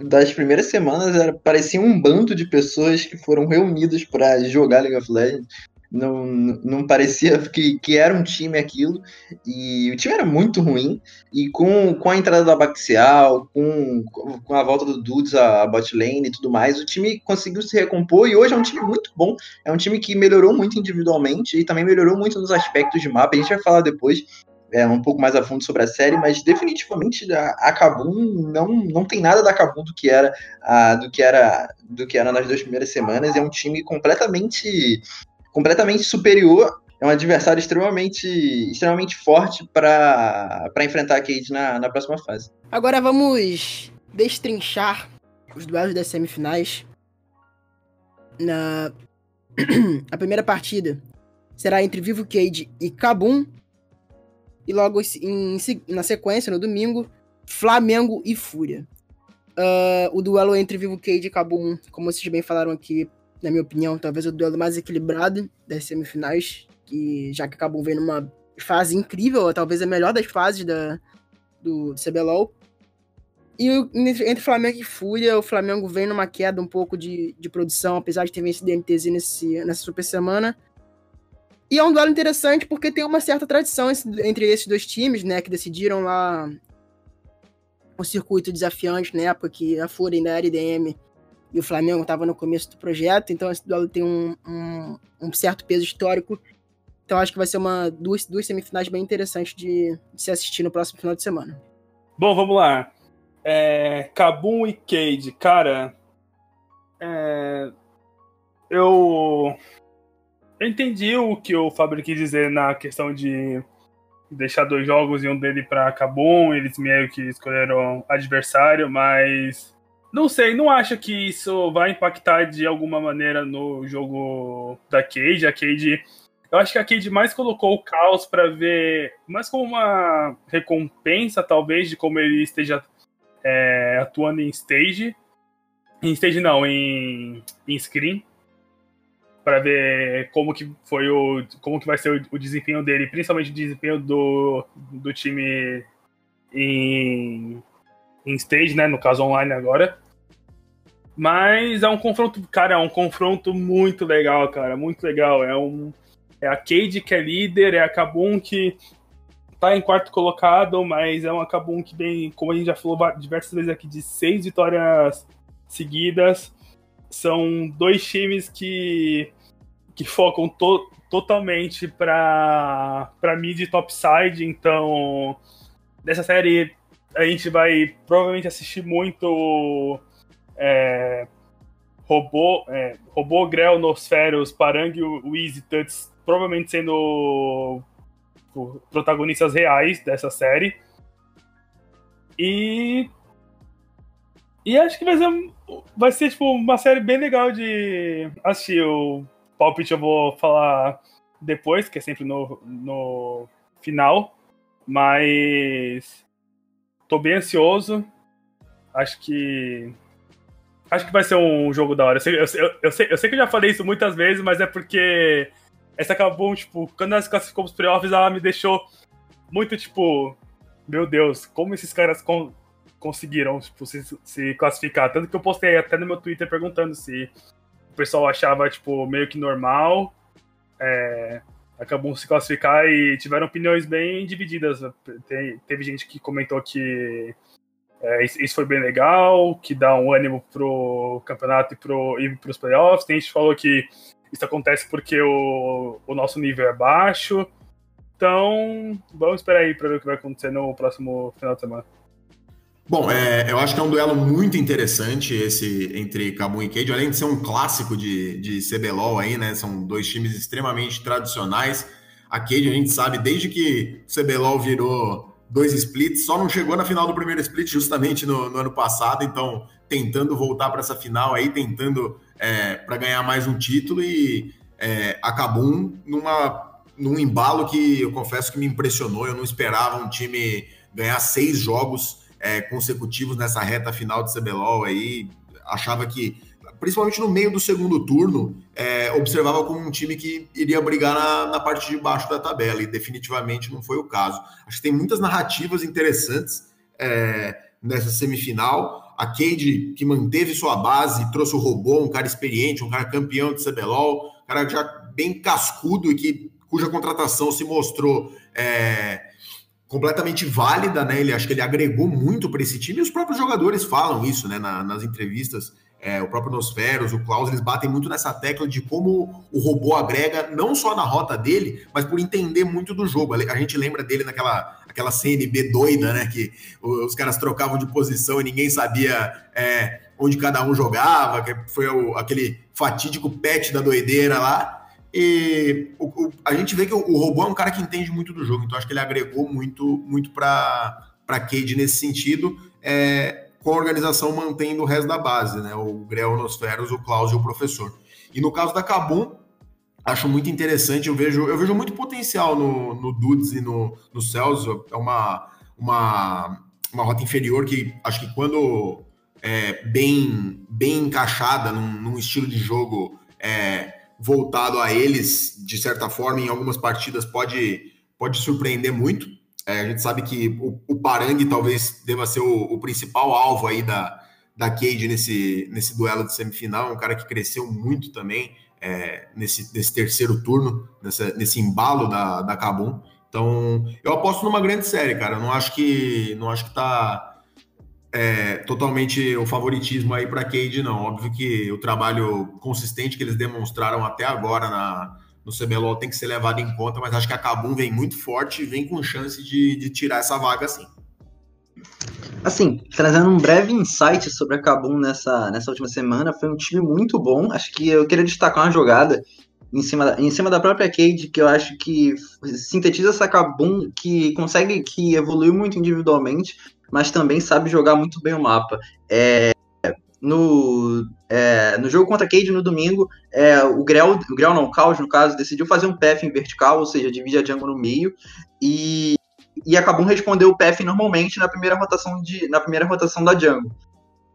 Das primeiras semanas era, parecia um bando de pessoas que foram reunidas para jogar League of Legends não, não parecia que, que era um time aquilo, e o time era muito ruim, e com, com a entrada da Baxial, com, com a volta do Dudes a bot lane e tudo mais, o time conseguiu se recompor, e hoje é um time muito bom, é um time que melhorou muito individualmente, e também melhorou muito nos aspectos de mapa, a gente vai falar depois, é, um pouco mais a fundo sobre a série, mas definitivamente a, a Kabum não, não tem nada da Kabum do que era a, do que era do que era nas duas primeiras semanas. É um time completamente completamente superior. É um adversário extremamente, extremamente forte para enfrentar a Cade na, na próxima fase. Agora vamos destrinchar os duelos das semifinais. Na (clears throat) a primeira partida será entre Vivo Cade e Kabum. E logo em, na sequência, no domingo, Flamengo e Fúria. Uh, o duelo entre Vivo Cade e Kabum, como vocês bem falaram aqui, na minha opinião, talvez o duelo mais equilibrado das semifinais, que já que acabam vendo uma fase incrível, ou talvez a melhor das fases da, do CBLOL. E entre Flamengo e Fúria, o Flamengo vem numa queda um pouco de, de produção, apesar de ter vencido DMTZ nesse, nessa super semana. E é um duelo interessante porque tem uma certa tradição entre esses dois times, né? Que decidiram lá o circuito desafiante na época que a Fúria ainda era IDM e o Flamengo estava no começo do projeto, então esse duelo tem um, um, um, certo peso histórico. Então acho que vai ser uma duas, duas semifinais bem interessantes de, de se assistir no próximo final de semana. Bom, vamos lá. É, Kabum e Cade, cara. É, eu, eu entendi o que o Fábio quis dizer na questão de deixar dois jogos e um dele para Kabum. Eles meio que escolheram adversário, mas não sei, não acho que isso vai impactar de alguma maneira no jogo da Cade. A Cade. Eu acho que a Cade mais colocou o caos para ver, mais como uma recompensa, talvez, de como ele esteja é, atuando em stage. Em stage não, em, em screen. Para ver como que foi o. como que vai ser o, o desempenho dele, principalmente o desempenho do, do time em, em stage, né? No caso online agora. Mas é um confronto, cara, é um confronto muito legal, cara, muito legal. É um é a Cade que é líder, é a Kabum que tá em quarto colocado, mas é uma Kabum que bem, como a gente já falou diversas vezes aqui, de seis vitórias seguidas. São dois times que, que focam to, totalmente para para mid topside, então dessa série a gente vai provavelmente assistir muito é, Robô, é, Robô, Grell, Nosferos, Parang e o Easy Tuts provavelmente sendo protagonistas reais dessa série. E. E acho que vai ser, vai ser tipo, uma série bem legal de assistir. O palpite eu vou falar depois, que é sempre no, no final. Mas tô bem ansioso. Acho que. Acho que vai ser um jogo da hora. Eu sei, eu, eu, sei, eu sei que eu já falei isso muitas vezes, mas é porque essa acabou, tipo, quando nós classificamos os playoffs, ela me deixou muito, tipo, meu Deus, como esses caras con conseguiram tipo, se, se, classificar. Tanto que eu postei até no meu Twitter perguntando se o pessoal achava, tipo, meio que normal. É, acabou se classificar e tiveram opiniões bem divididas. Tem, teve gente que comentou que é, isso foi bem legal, que dá um ânimo pro campeonato e, pro, e pros playoffs. Tem gente que falou que isso acontece porque o, o nosso nível é baixo. Então, vamos esperar aí para ver o que vai acontecer no próximo final de semana. Bom, é, eu acho que é um duelo muito interessante esse entre Cabum e Cade, além de ser um clássico de, de CBLOL aí, né? São dois times extremamente tradicionais. A Cade, a gente sabe, desde que o CBLOL virou dois splits, só não chegou na final do primeiro split justamente no, no ano passado, então tentando voltar para essa final aí, tentando é, para ganhar mais um título e é, a Cabum numa num embalo que eu confesso que me impressionou. Eu não esperava um time ganhar seis jogos é, consecutivos nessa reta final de CBLOL aí. Achava que, principalmente no meio do segundo turno, é, observava como um time que iria brigar na, na, parte de baixo da tabela, e definitivamente não foi o caso. Acho que tem muitas narrativas interessantes é, nessa semifinal. A Cade, que manteve sua base, trouxe o robô, um cara experiente, um cara campeão de CBLOL, um cara já bem cascudo e que cuja contratação se mostrou é, completamente válida, né? Ele acho que ele agregou muito para esse time. E os próprios jogadores falam isso, né? Na, nas entrevistas, é, o próprio Nosferos, o Klaus, eles batem muito nessa tecla de como o robô agrega não só na rota dele, mas por entender muito do jogo. A gente lembra dele naquela aquela CNB doida, né? Que os caras trocavam de posição e ninguém sabia é, onde cada um jogava, que foi o, aquele fatídico pet da doideira lá. E o, o, a gente vê que o, o, robô é um cara que entende muito do jogo, então acho que ele agregou muito, muito para Cade nesse sentido, é, com a organização mantendo o resto da base, né? O Grel, Nosferos, o Klaus e o professor. E no caso da Kabum, acho muito interessante, eu vejo, eu vejo muito potencial no, no Dudes e no, no Celso, é uma, uma, uma rota inferior que acho que quando é, bem, bem encaixada num, num estilo de jogo é, voltado a eles, de certa forma, em algumas partidas pode, pode surpreender muito. É, a gente sabe que o, o Parang talvez deva ser o, o, principal alvo aí da, da Cade nesse, nesse duelo de semifinal, um cara que cresceu muito também é, nesse, nesse terceiro turno, nessa, nesse embalo da, da Kabum. Então, eu aposto numa grande série, cara. Eu não acho que não acho que tá é, totalmente o favoritismo aí para Cade, não. Óbvio que o trabalho consistente que eles demonstraram até agora na, no CBLOL tem que ser levado em conta, mas acho que a Kabum vem muito forte e vem com chance de, de tirar essa vaga sim. Assim, trazendo um breve insight sobre a Kabum nessa, nessa última semana, foi um time muito bom. Acho que eu queria destacar uma jogada em cima, da, em cima da própria Cade, que eu acho que sintetiza essa Kabum, que consegue, que evoluiu muito individualmente, mas também sabe jogar muito bem o mapa. É, no, é, no jogo contra Cade no domingo, é, o Grell, o Grell não, o Caos, no caso, decidiu fazer um path em vertical, ou seja, divide a jungle no meio, e, e acabou respondendo o path normalmente na primeira rotação, de, na primeira rotação da jungle.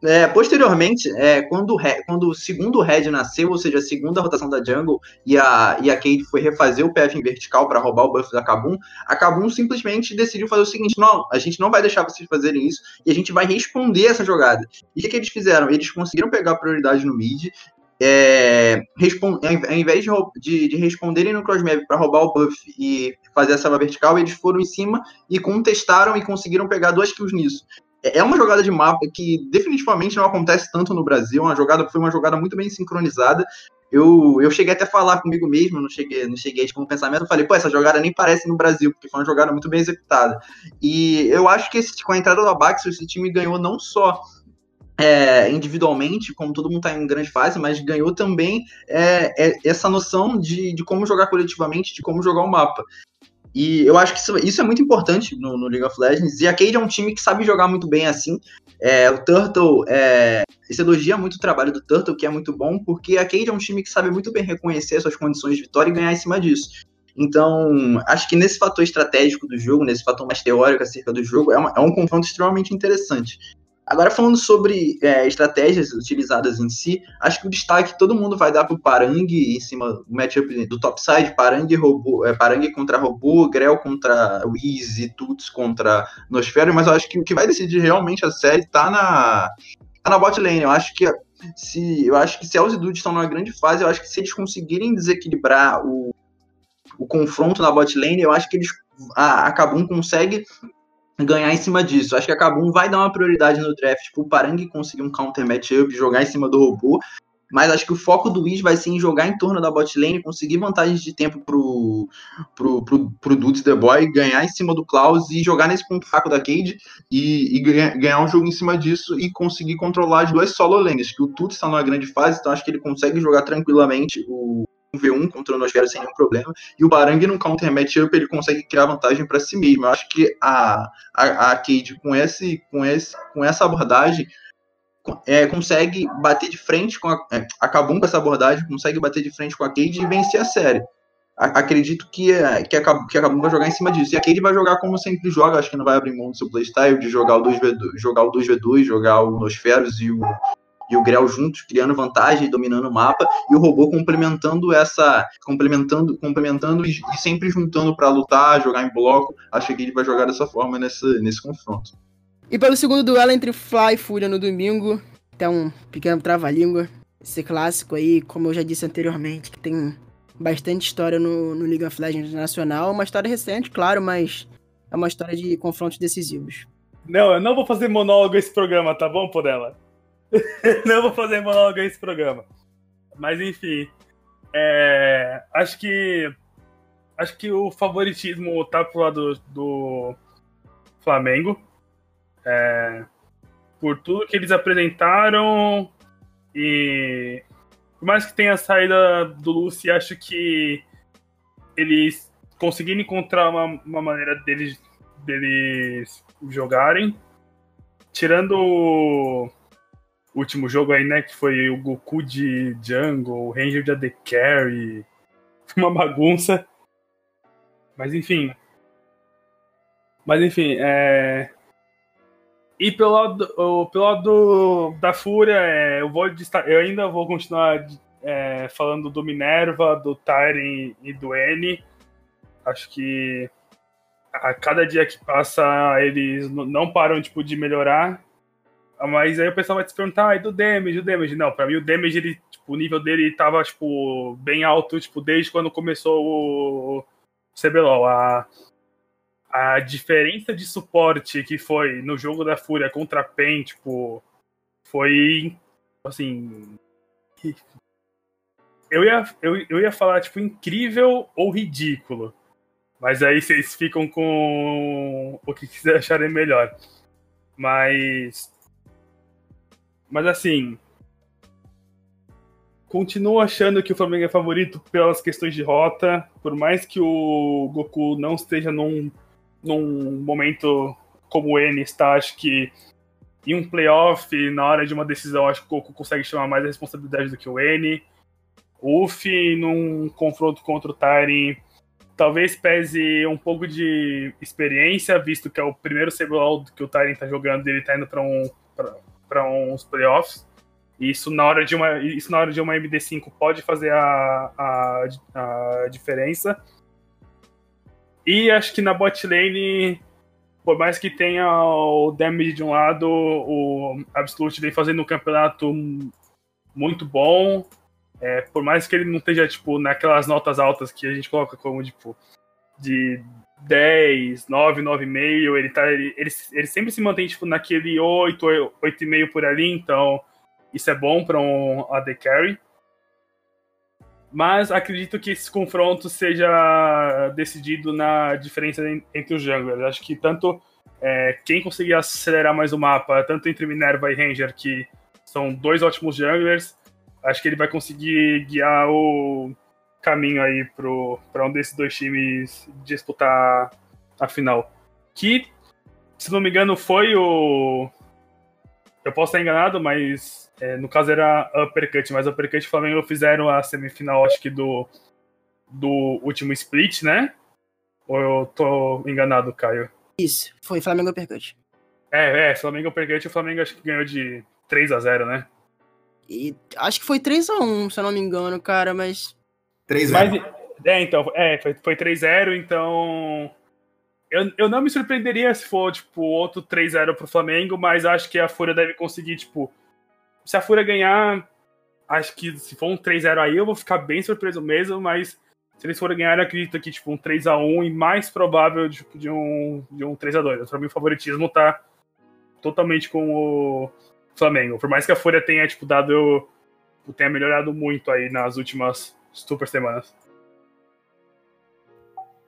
É, posteriormente, é, quando, quando o segundo Red nasceu, ou seja, a segunda rotação da Jungle, e a, e a Cade foi refazer o PF em vertical para roubar o buff da Kabum, a Kabum simplesmente decidiu fazer o seguinte: não, a gente não vai deixar vocês fazerem isso e a gente vai responder essa jogada. E o que, que eles fizeram? Eles conseguiram pegar a prioridade no mid, é, ao invés de, de, de, responderem no crossmap para roubar o buff e fazer essa vertical, eles foram em cima e contestaram e conseguiram pegar duas kills nisso. É, é uma jogada de mapa que definitivamente não acontece tanto no Brasil. Uma jogada foi uma jogada muito bem sincronizada. Eu, eu cheguei até a falar comigo mesmo, não cheguei, não cheguei com um pensamento, eu falei, pô, essa jogada nem parece no Brasil, porque foi uma jogada muito bem executada. E eu acho que esse, com a entrada do Abax, esse time ganhou não só é, individualmente, como todo mundo está em grande fase, mas ganhou também é, é, essa noção de, de como jogar coletivamente, de como jogar o mapa. E eu acho que isso, isso é muito importante no, no, League of Legends. E a Cade é um time que sabe jogar muito bem assim. É, o Turtle, é, esse elogia muito o trabalho do Turtle, que é muito bom, porque a Cade é um time que sabe muito bem reconhecer suas condições de vitória e ganhar em cima disso. Então, acho que nesse fator estratégico do jogo, nesse fator mais teórico acerca do jogo, é, uma, é um confronto extremamente interessante. Agora, falando sobre é, estratégias utilizadas em si, acho que o destaque todo mundo vai dar pro Parang em cima do matchup do topside, Parang, robô, é, Parang contra robô, Grell contra Easy, Tuts contra Nosfero, mas eu acho que o que vai decidir realmente a série tá na, tá na bot lane. Eu acho que se eu acho que se Els e Dudes estão numa grande fase, eu acho que se eles conseguirem desequilibrar o, o confronto na bot lane, eu acho que eles a, a Kabum consegue ganhar em cima disso. Acho que a Kabum vai dar uma prioridade no draft pro Parang conseguir um counter matchup, jogar em cima do robô. Mas acho que o foco do Wiz vai ser em jogar em torno da bot lane, conseguir vantagens de tempo pro, pro, pro, pro Dudes The Boy, ganhar em cima do Klaus e jogar nesse ponto fraco da Cade e, e ganhar, ganhar, um jogo em cima disso e conseguir controlar as duas solo lanes, que o Tuts está numa grande fase, então acho que ele consegue jogar tranquilamente o, V1 contra o Nosfera sem nenhum problema. E o Barang no counter matchup ele consegue criar vantagem para si mesmo. Eu acho que a, a, a Cade com, esse, com, esse, com essa abordagem é, consegue bater de frente com a. É, acabou com essa abordagem, consegue bater de frente com a Cade e vencer a série. acredito que, é, que, a, que a Kabum vai jogar em cima disso. E a Cade vai jogar como sempre joga, acho que não vai abrir mão do seu playstyle, de jogar o 2v2, jogar o 2v2, jogar o Nosferos e o, e o Grell juntos, criando vantagem, dominando o mapa, e o robô complementando essa. complementando, complementando e, e sempre juntando para lutar, jogar em bloco. Acho que ele vai jogar dessa forma nesse, nesse confronto. E pelo segundo duelo entre Fly e Fúria no domingo, tem um pequeno trava-língua. Esse clássico aí, como eu já disse anteriormente, que tem bastante história no, no League of Legends nacional. Uma história recente, claro, mas é uma história de confrontos decisivos. Não, eu não vou fazer monólogo esse programa, tá bom, Podela? (laughs) não vou fazer monólogo esse programa. Mas enfim. É, acho que. Acho que o favoritismo tá pro lado do Flamengo. É, por tudo que eles apresentaram e por mais que tenha a saída do Lucy, acho que eles conseguiram encontrar uma, uma maneira deles, deles jogarem. Tirando último jogo aí, né? Que foi o Goku de Jungle, o Ranger de AD Carry. (laughs) Uma bagunça. Mas enfim. Mas enfim, é. E pelo lado, pelo lado da Fúria, é, eu, vou eu ainda vou continuar é, falando do Minerva, do Tyren e do N. Acho que a cada dia que passa eles não param tipo, de melhorar. Mas aí o pessoal vai te perguntar, ah, e do damage, o damage. Não, pra mim o damage, ele, tipo, o nível dele tava, tipo, bem alto, tipo, desde quando começou o CBLOL. A, a diferença de suporte que foi no jogo da Fúria contra a PEN, tipo, foi, assim... Eu ia, eu, eu ia falar, tipo, incrível ou ridículo. Mas aí vocês ficam com o que quiser acharem melhor. Mas mas assim. Continuo achando que o Flamengo é favorito pelas questões de rota. Por mais que o Goku não esteja num, num momento como o N está, acho que em um playoff, na hora de uma decisão, acho que o Goku consegue chamar mais a responsabilidade do que o N. O Uff, num confronto contra o Tyrion, talvez pese um pouco de experiência, visto que é o primeiro CBLOL que o Tyrion está jogando ele está indo para um, para uns playoffs. Isso na hora de uma, isso na hora de uma MD5 pode fazer a, a, a diferença. E acho que na bot lane, por mais que tenha o damage de um lado, o Absolute vem fazendo um campeonato muito bom. É, por mais que ele não esteja, tipo, naquelas notas altas que a gente coloca como, tipo, de 10, 9, 9,5, ele tá ele, ele, ele, sempre se mantém tipo naquele 8, 8,5 por ali, então isso é bom para um AD carry. Mas acredito que esse confronto seja decidido na diferença entre os junglers. Acho que tanto é, quem conseguir acelerar mais o mapa, tanto entre Minerva e Ranger, que são dois ótimos junglers, acho que ele vai conseguir guiar o, caminho aí para um desses dois times disputar a final. Que, se não me engano, foi o. Eu posso estar enganado, mas é, no caso era Uppercut, mas Uppercut e Flamengo fizeram a semifinal, acho que do, do último split, né? Ou eu tô enganado, Caio? Isso, foi Flamengo Uppercut. É, é, Flamengo Uppercut, o Flamengo acho que ganhou de 3 a 0 né? E acho que foi 3x1, se eu não me engano, cara, mas. 3 Mas, é, então, é, foi, foi 3-0, então. Eu, eu não me surpreenderia se for, tipo, outro 3-0 pro Flamengo, mas acho que a Fúria deve conseguir, tipo. Se a Fúria ganhar, acho que se for um 3-0 aí, eu vou ficar bem surpreso mesmo, mas se eles forem ganhar, eu acredito que, tipo, um 3x1 e mais provável de, de um, de um 3x2. Pra mim, o favoritismo tá totalmente com o Flamengo. Por mais que a Fúria tenha, tipo, dado. tenha melhorado muito aí nas últimas super semanas.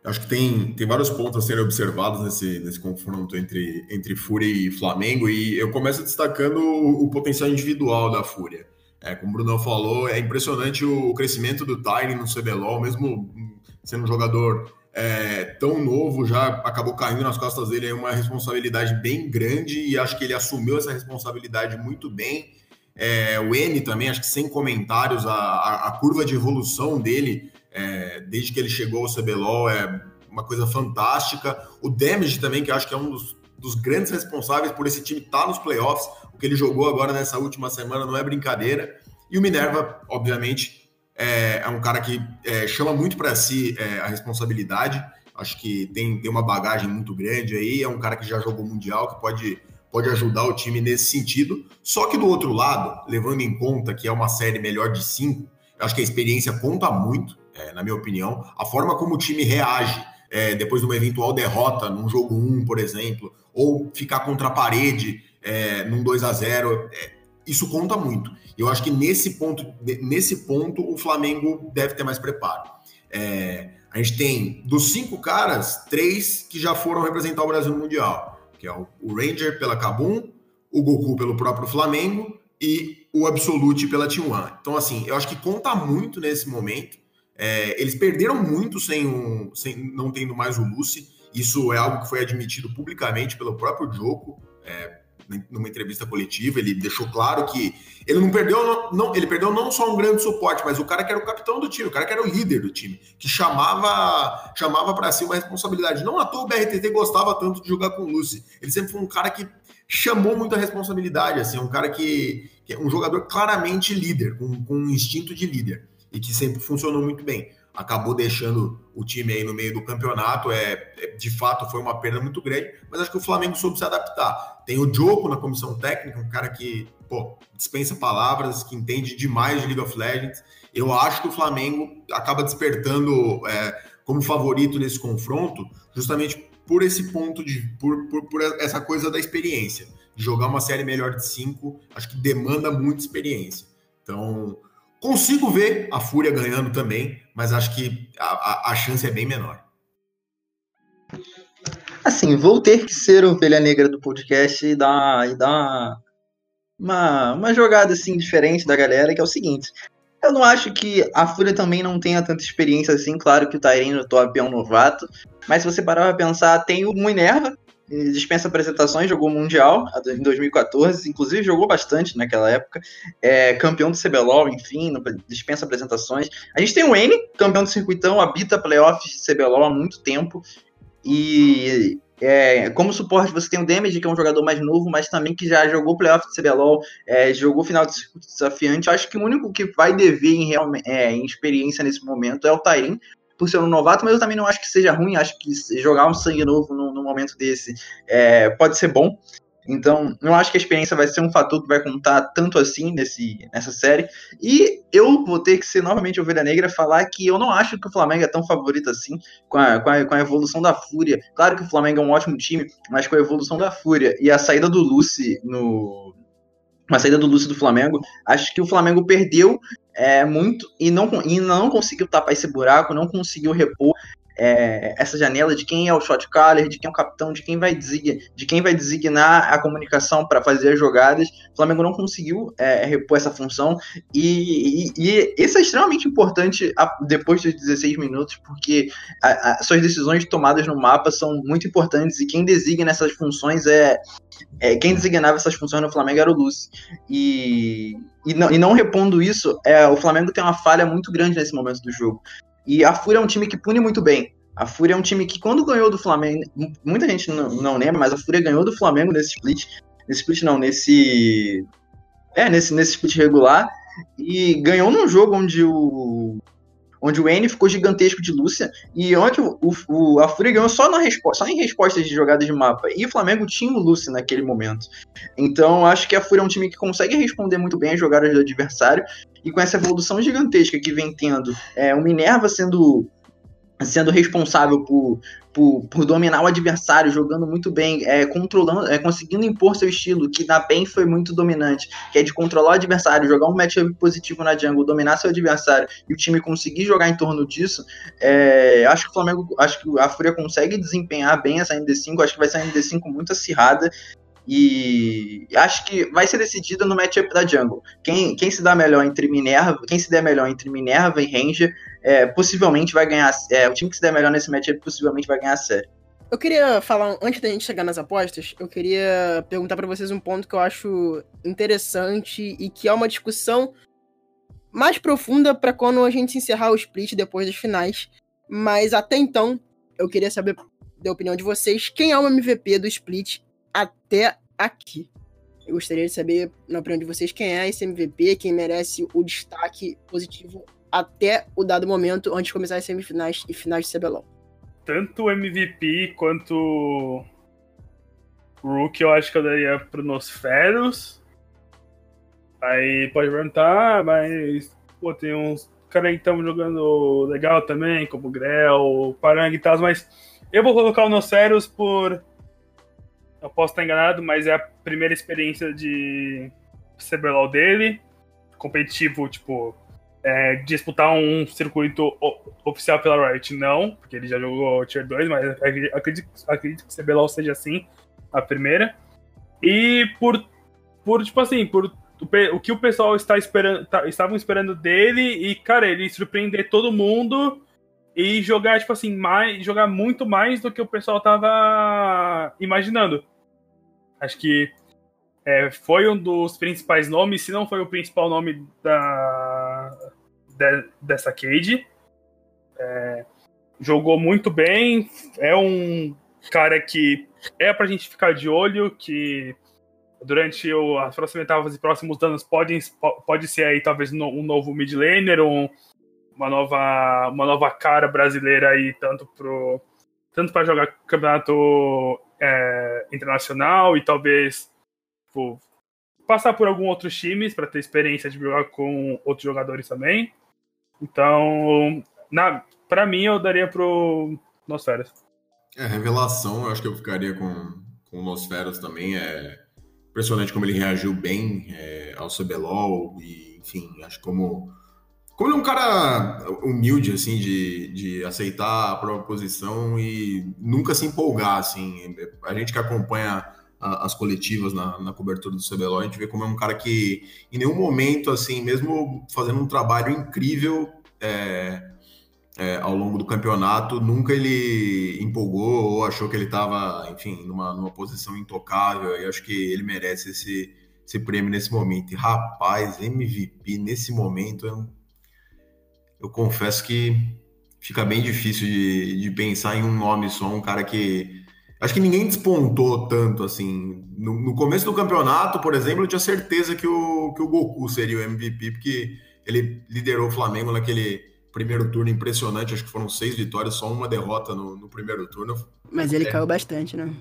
Acho que tem, tem vários pontos a serem observados nesse, nesse confronto entre, entre Fúria e Flamengo, e eu começo destacando o, o potencial individual da Fúria. É, como o Bruno falou, é impressionante o, o crescimento do Tyne no CBLOL, mesmo sendo um jogador é, tão novo, já acabou caindo nas costas dele é uma responsabilidade bem grande, e acho que ele assumiu essa responsabilidade muito bem. É, o N também, acho que sem comentários, a, a, a curva de evolução dele é, desde que ele chegou ao CBLOL é uma coisa fantástica. O Damage também, que acho que é um dos, dos grandes responsáveis por esse time estar tá nos playoffs. O que ele jogou agora nessa última semana não é brincadeira. E o Minerva, obviamente, é, é um cara que é, chama muito para si é, a responsabilidade. Acho que tem, tem uma bagagem muito grande aí. É um cara que já jogou Mundial, que pode, pode ajudar o time nesse sentido. Só que do outro lado, levando em conta que é uma série melhor de cinco, acho que a experiência conta muito é, na minha opinião. A forma como o time reage é, depois de uma eventual derrota num jogo 1, por exemplo, ou ficar contra a parede é, num 2 a 0 é, isso conta muito. Eu acho que nesse ponto, nesse ponto o Flamengo deve ter mais preparo. É, a gente tem dos cinco caras, três que já foram representar o Brasil no Mundial, que é o, Ranger pela Cabum, o Goku pelo próprio Flamengo e o Absolute pela T1. Então, assim, eu acho que conta muito nesse momento. É, eles perderam muito sem, um, sem não tendo mais o Lucy. Isso é algo que foi admitido publicamente pelo próprio Joko, é, numa entrevista coletiva. Ele deixou claro que ele não perdeu, não, ele perdeu não só um grande suporte, mas o cara que era o capitão do time, o cara que era o líder do time, que chamava chamava para si uma responsabilidade. Não à toa o BRTT gostava tanto de jogar com o Lucy. Ele sempre foi um cara que chamou muita responsabilidade, assim, um cara que, que é um jogador claramente líder, com, com um instinto de líder e que sempre funcionou muito bem. Acabou deixando o time aí no meio do campeonato, é, é de fato foi uma perda muito grande, mas acho que o Flamengo soube se adaptar. Tem o Diogo na comissão técnica, um cara que pô, dispensa palavras, que entende demais de League of Legends. Eu acho que o Flamengo acaba despertando é, como favorito nesse confronto, justamente por esse ponto de por, por, por, essa coisa da experiência. Jogar uma série melhor de cinco, acho que demanda muita experiência. Então, Consigo ver a Fúria ganhando também, mas acho que a, a, chance é bem menor. Assim, vou ter que ser ovelha negra do podcast e dar, e dar uma, uma jogada assim diferente da galera, que é o seguinte. Eu não acho que a Fúria também não tenha tanta experiência assim. Claro que o Tyrene top é um novato. Mas se você parar pra pensar, tem o Minerva, dispensa apresentações, jogou Mundial em 2014, inclusive jogou bastante naquela época, é, campeão do CBLOL, enfim, dispensa apresentações. A gente tem o N, campeão do circuitão, habita playoffs CBLOL há muito tempo, e é, como suporte você tem o Damage, que é um jogador mais novo, mas também que já jogou playoff de CBLOL, é, jogou final de circuito desafiante. Acho que o único que vai dever em, real, é, em experiência nesse momento é o Tairin, por ser um novato, mas eu também não acho que seja ruim, acho que jogar um sangue novo no, no momento desse é, pode ser bom. Então, não acho que a experiência vai ser um fator que vai contar tanto assim nesse, nessa série. E eu vou ter que ser novamente ovelha negra falar que eu não acho que o Flamengo é tão favorito assim com a, com a, com a evolução da Fúria. Claro que o Flamengo é um ótimo time, mas com a evolução da Fúria e a saída do Lucy no. A saída do Lúcio do Flamengo, acho que o Flamengo perdeu é, muito e não, e não conseguiu tapar esse buraco, não conseguiu repor é, essa janela de quem é o shot caller, de quem é o capitão, de quem vai designar, de quem vai designar a comunicação para fazer as jogadas. O Flamengo não conseguiu é, repor essa função e, e, e, isso é extremamente importante depois dos 16 minutos, porque a, a, suas decisões tomadas no mapa são muito importantes e quem designa essas funções é, é quem designava essas funções no Flamengo era o Lúcio. E, e, não, e não repondo isso, é, o Flamengo tem uma falha muito grande nesse momento do jogo. E a Fúria é um time que pune muito bem. A Fúria é um time que, quando ganhou do Flamengo, muita gente não, não lembra, mas a Fúria ganhou do Flamengo nesse split. Nesse split, não, nesse. É, nesse, nesse split regular. E ganhou num jogo onde o onde o N ficou gigantesco de Lúcia, e onde o, o, a Fúria ganhou só, na resposta, só em respostas de jogadas de mapa. E o Flamengo tinha o Lúcia naquele momento. Então, acho que a Fúria é um time que consegue responder muito bem as jogadas do adversário, e com essa evolução gigantesca que vem tendo, é, o Minerva sendo sendo responsável por, por, por, dominar o adversário, jogando muito bem, é, controlando, é, conseguindo impor seu estilo, que na PEN foi muito dominante, que é de controlar o adversário, jogar um matchup positivo na jungle, dominar seu adversário e o time conseguir jogar em torno disso, é, acho que o Flamengo, acho que a Fúria consegue desempenhar bem essa ND5, acho que vai ser uma ND5 muito acirrada, e acho que vai ser decidida no matchup da jungle. Quem, quem se dá melhor entre Minerva, quem se der melhor entre Minerva e Ranger, é, possivelmente vai ganhar. É, o time que se der melhor nesse matchup possivelmente vai ganhar a série. Eu queria falar, antes da gente chegar nas apostas, eu queria perguntar para vocês um ponto que eu acho interessante e que é uma discussão mais profunda para quando a gente encerrar o split depois dos finais. Mas até então, eu queria saber da opinião de vocês, quem é o MVP do split até aqui. Eu gostaria de saber, na opinião de vocês, quem é esse MVP, quem merece o destaque positivo até o dado momento, antes de começar as semifinais e finais de CBLOL. Tanto o MVP quanto o Rookie, eu acho que eu daria pro Nosferos. Aí pode perguntar, mas pô, tem uns caras que estão jogando legal também, como o Grell, Parang e tal, mas eu vou colocar o Nosferos por eu posso estar enganado, mas é a primeira experiência de CBLOL dele. Competitivo, tipo, é, disputar um circuito oficial pela Riot, não, porque ele já jogou Tier 2, mas acredito, acredito que CBLOL seja assim, a primeira. E por, por tipo assim, por o, que o pessoal está esperando, tá, estavam esperando dele, e, cara, ele surpreender todo mundo e jogar, tipo assim, mais, jogar muito mais do que o pessoal tava imaginando. Acho que é, foi um dos principais nomes, se não foi o principal nome da, de, dessa Cade. É, jogou muito bem, é um cara que é pra gente ficar de olho, que durante o, as próximas etapas e próximos anos pode, pode ser aí talvez um novo mid laner, um, uma, nova, uma nova cara brasileira aí, tanto pro tanto para jogar campeonato é, internacional e talvez tipo, passar por alguns outros times para ter experiência de jogar com outros jogadores também. Então, para mim, eu daria pro Nosferas. É, revelação, eu acho que eu ficaria com, com o Nosferas também. É impressionante como ele reagiu bem é, ao CBLOL e, enfim, acho como como ele é um cara humilde, assim, de, de aceitar a própria posição e nunca se empolgar, assim. A gente que acompanha a, as coletivas na, na, cobertura do CBLOL, a gente vê como é um cara que, em nenhum momento, assim, mesmo fazendo um trabalho incrível é, é, ao longo do campeonato, nunca ele empolgou ou achou que ele estava, enfim, numa, numa posição intocável. E acho que ele merece esse, esse prêmio nesse momento. E, rapaz, MVP nesse momento é um eu confesso que fica bem difícil de, de pensar em um nome só, um cara que. Acho que ninguém despontou tanto assim. No, no, começo do campeonato, por exemplo, eu tinha certeza que o, que o Goku seria o MVP, porque ele liderou o Flamengo naquele primeiro turno impressionante. Acho que foram seis vitórias, só uma derrota no, no primeiro turno. Mas ele é. caiu bastante, né?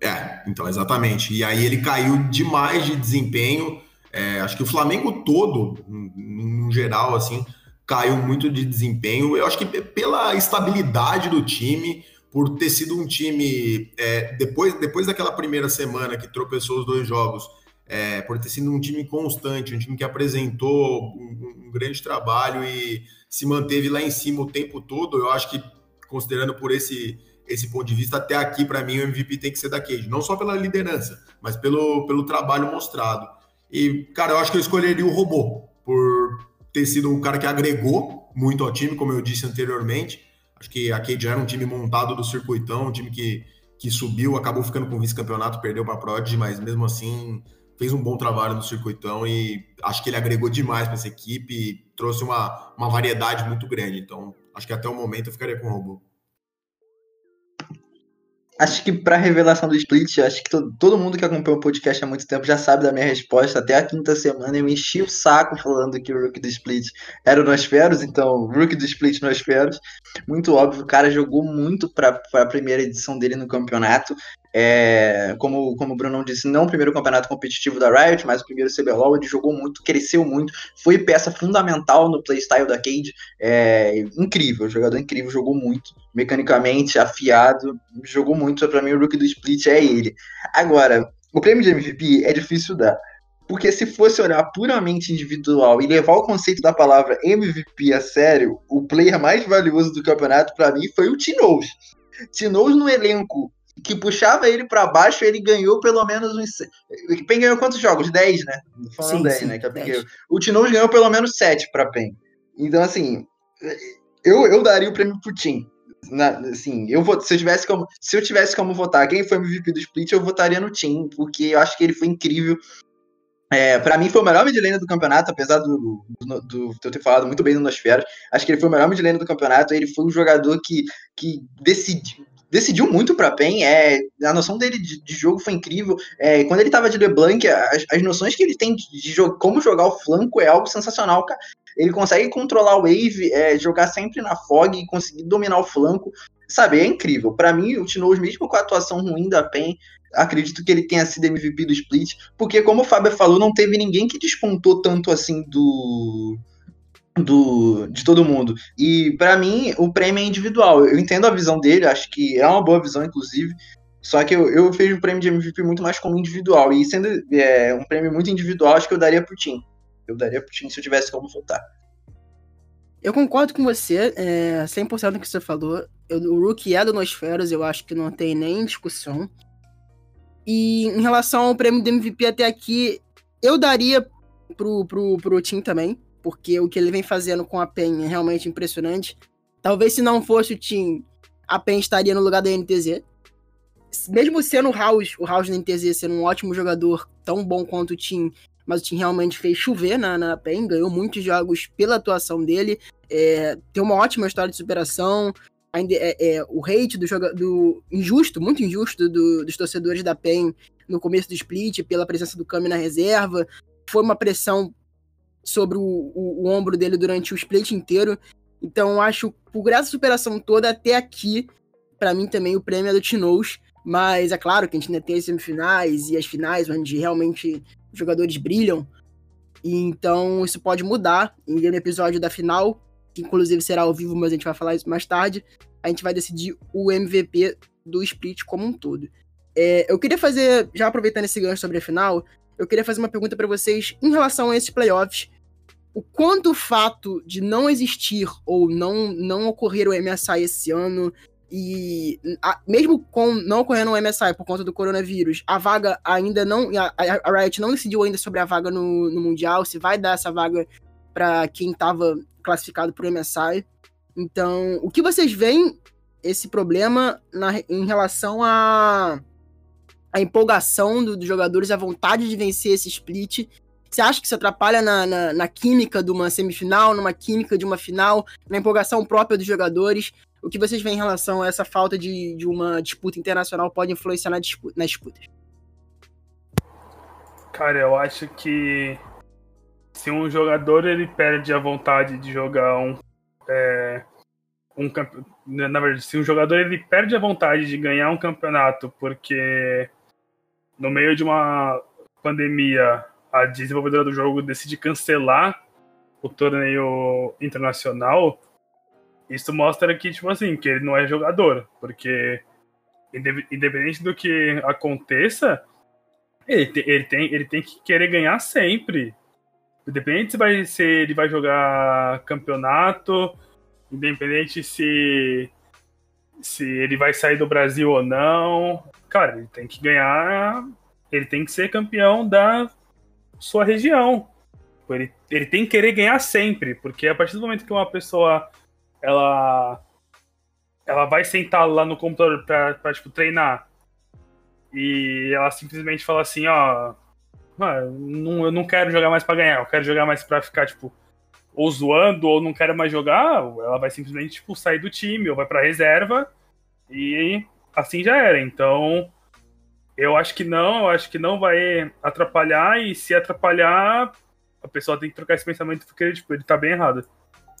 É, então, exatamente. E aí ele caiu demais de desempenho. É, acho que o Flamengo todo, no geral, assim, caiu muito de desempenho. Eu acho que pela estabilidade do time, por ter sido um time, é, depois, depois daquela primeira semana que tropeçou os dois jogos, é, por ter sido um time constante, um time que apresentou um, um, grande trabalho e se manteve lá em cima o tempo todo, eu acho que, considerando por esse, esse ponto de vista, até aqui, para mim, o MVP tem que ser da Cage. Não só pela liderança, mas pelo, pelo trabalho mostrado. E, cara, eu acho que eu escolheria o robô, por ter sido um cara que agregou muito ao time, como eu disse anteriormente. Acho que a Cade era um time montado do circuitão, um time que, que subiu, acabou ficando com vice-campeonato, perdeu para a Prodigy, mas mesmo assim fez um bom trabalho no circuitão e acho que ele agregou demais para essa equipe, trouxe uma, uma variedade muito grande. Então, acho que até o momento eu ficaria com o Robô. Acho que para revelação do split, acho que todo, todo mundo que acompanha o podcast há muito tempo já sabe da minha resposta. Até a quinta semana eu enchi o saco falando que o Rookie do Split era o Nosferos, então Rookie do Split Nosferos. Muito óbvio, o cara jogou muito para a primeira edição dele no campeonato. É, como, como o Bruno disse, não o primeiro campeonato competitivo da Riot, mas o primeiro CBLOL, ele jogou muito, cresceu muito, foi peça fundamental no playstyle da Cade, é, incrível, jogador incrível, jogou muito, mecanicamente, afiado, jogou muito, para mim o rookie do split é ele. Agora, o prêmio de MVP é difícil dar, porque se fosse olhar puramente individual e levar o conceito da palavra MVP a sério, o player mais valioso do campeonato para mim foi o Tinoz. Tinoz no elenco que puxava ele para baixo, ele ganhou pelo menos uns. O PEN ganhou quantos jogos? 10, né? Falando sim, 10, sim, né? Que a PEN ganhou. O Tinoz ganhou pelo menos 7 para PEN. Então, assim, eu, eu daria o prêmio pro Tim. Na, assim, eu vou, se eu tivesse como se eu tivesse como votar quem foi o MVP do split, eu votaria no Tim, porque eu acho que ele foi incrível. É, para mim foi o melhor midlaner do campeonato, apesar do, do, do, eu ter falado muito bem no Nosferas. Acho que ele foi o melhor midlaner do campeonato. Ele foi um jogador que, que decidiu, decidiu muito para PEN. É, a noção dele de, de jogo foi incrível. É, quando ele tava de LeBlanc, as, as noções que ele tem de, de como jogar o flanco é algo sensacional, cara. Ele consegue controlar o wave, é, jogar sempre na fog e conseguir dominar o flanco. Sabe, é incrível. Para mim, o Tinoz, mesmo com a atuação ruim da PEN, acredito que ele tenha sido MVP do split, porque como o Fábio falou, não teve ninguém que despontou tanto assim do do, de todo mundo. E para mim, o prêmio é individual. Eu entendo a visão dele, acho que é uma boa visão, inclusive. Só que eu, eu vejo o prêmio de MVP muito mais como individual. E sendo é, um prêmio muito individual, acho que eu daria pro Tim. Eu daria pro Tim se eu tivesse como votar. Eu concordo com você, é, 100% do que você falou. Eu, o Rookie é do Nosferos, eu acho que não tem nem discussão. E em relação ao prêmio de MVP até aqui, eu daria pro, pro, pro Tim também porque o que ele vem fazendo com a PEN é realmente impressionante. Talvez se não fosse o Team, a PEN estaria no lugar da NTZ. Mesmo sendo o House, o House na NTZ sendo um ótimo jogador, tão bom quanto o Team, mas o Team realmente fez chover na, na PEN, ganhou muitos jogos pela atuação dele, é, tem uma ótima história de superação, ainda é, é, o hate do jogador injusto, muito injusto do, dos torcedores da PEN no começo do split, pela presença do Kami na reserva, foi uma pressão sobre o, o, o ombro dele durante o split inteiro. Então, acho, por essa superação toda até aqui, para mim também o prêmio é do Tinoz. Mas é claro que a gente ainda tem as semifinais e as finais, onde realmente os jogadores brilham. E então isso pode mudar. E no episódio da final, que inclusive será ao vivo, mas a gente vai falar isso mais tarde, a gente vai decidir o MVP do split como um todo. É, eu queria fazer, já aproveitando esse gancho sobre a final, eu queria fazer uma pergunta para vocês em relação a esses playoffs o quanto o fato de não existir ou não, não ocorrer o MSI esse ano e a, mesmo com não ocorrendo o MSI por conta do coronavírus, a vaga ainda não. A, a Riot não decidiu ainda sobre a vaga no, no Mundial, se vai dar essa vaga para quem estava classificado para o MSI. Então, o que vocês veem esse problema na, em relação a a empolgação do, dos jogadores, a vontade de vencer esse split você acha que isso atrapalha na, na, na, química de uma semifinal, numa química de uma final, na empolgação própria dos jogadores? O que vocês veem em relação a essa falta de, de uma disputa internacional pode influenciar na disputa, nas disputas? Cara, eu acho que se um jogador ele perde a vontade de jogar um, é, um na verdade, se um jogador ele perde a vontade de ganhar um campeonato porque no meio de uma pandemia a desenvolvedora do jogo decide cancelar o torneio internacional, isso mostra que, tipo assim, que ele não é jogador, porque independente do que aconteça, ele tem, ele tem, ele tem que querer ganhar sempre. Independente se vai ser, ele vai jogar campeonato, independente se se ele vai sair do Brasil ou não, cara, ele tem que ganhar, ele tem que ser campeão da sua região. Ele, ele tem que querer ganhar sempre, porque a partir do momento que uma pessoa ela ela vai sentar lá no computador para tipo, treinar e ela simplesmente fala assim, ó, ah, não, eu não quero jogar mais para ganhar, eu quero jogar mais para ficar, tipo, ou zoando, ou não quero mais jogar, ela vai simplesmente, tipo, sair do time, ou vai pra reserva, e assim já era. Então, eu acho que não, eu acho que não vai atrapalhar, e se atrapalhar, a pessoa tem que trocar esse pensamento porque tipo, ele tá bem errado.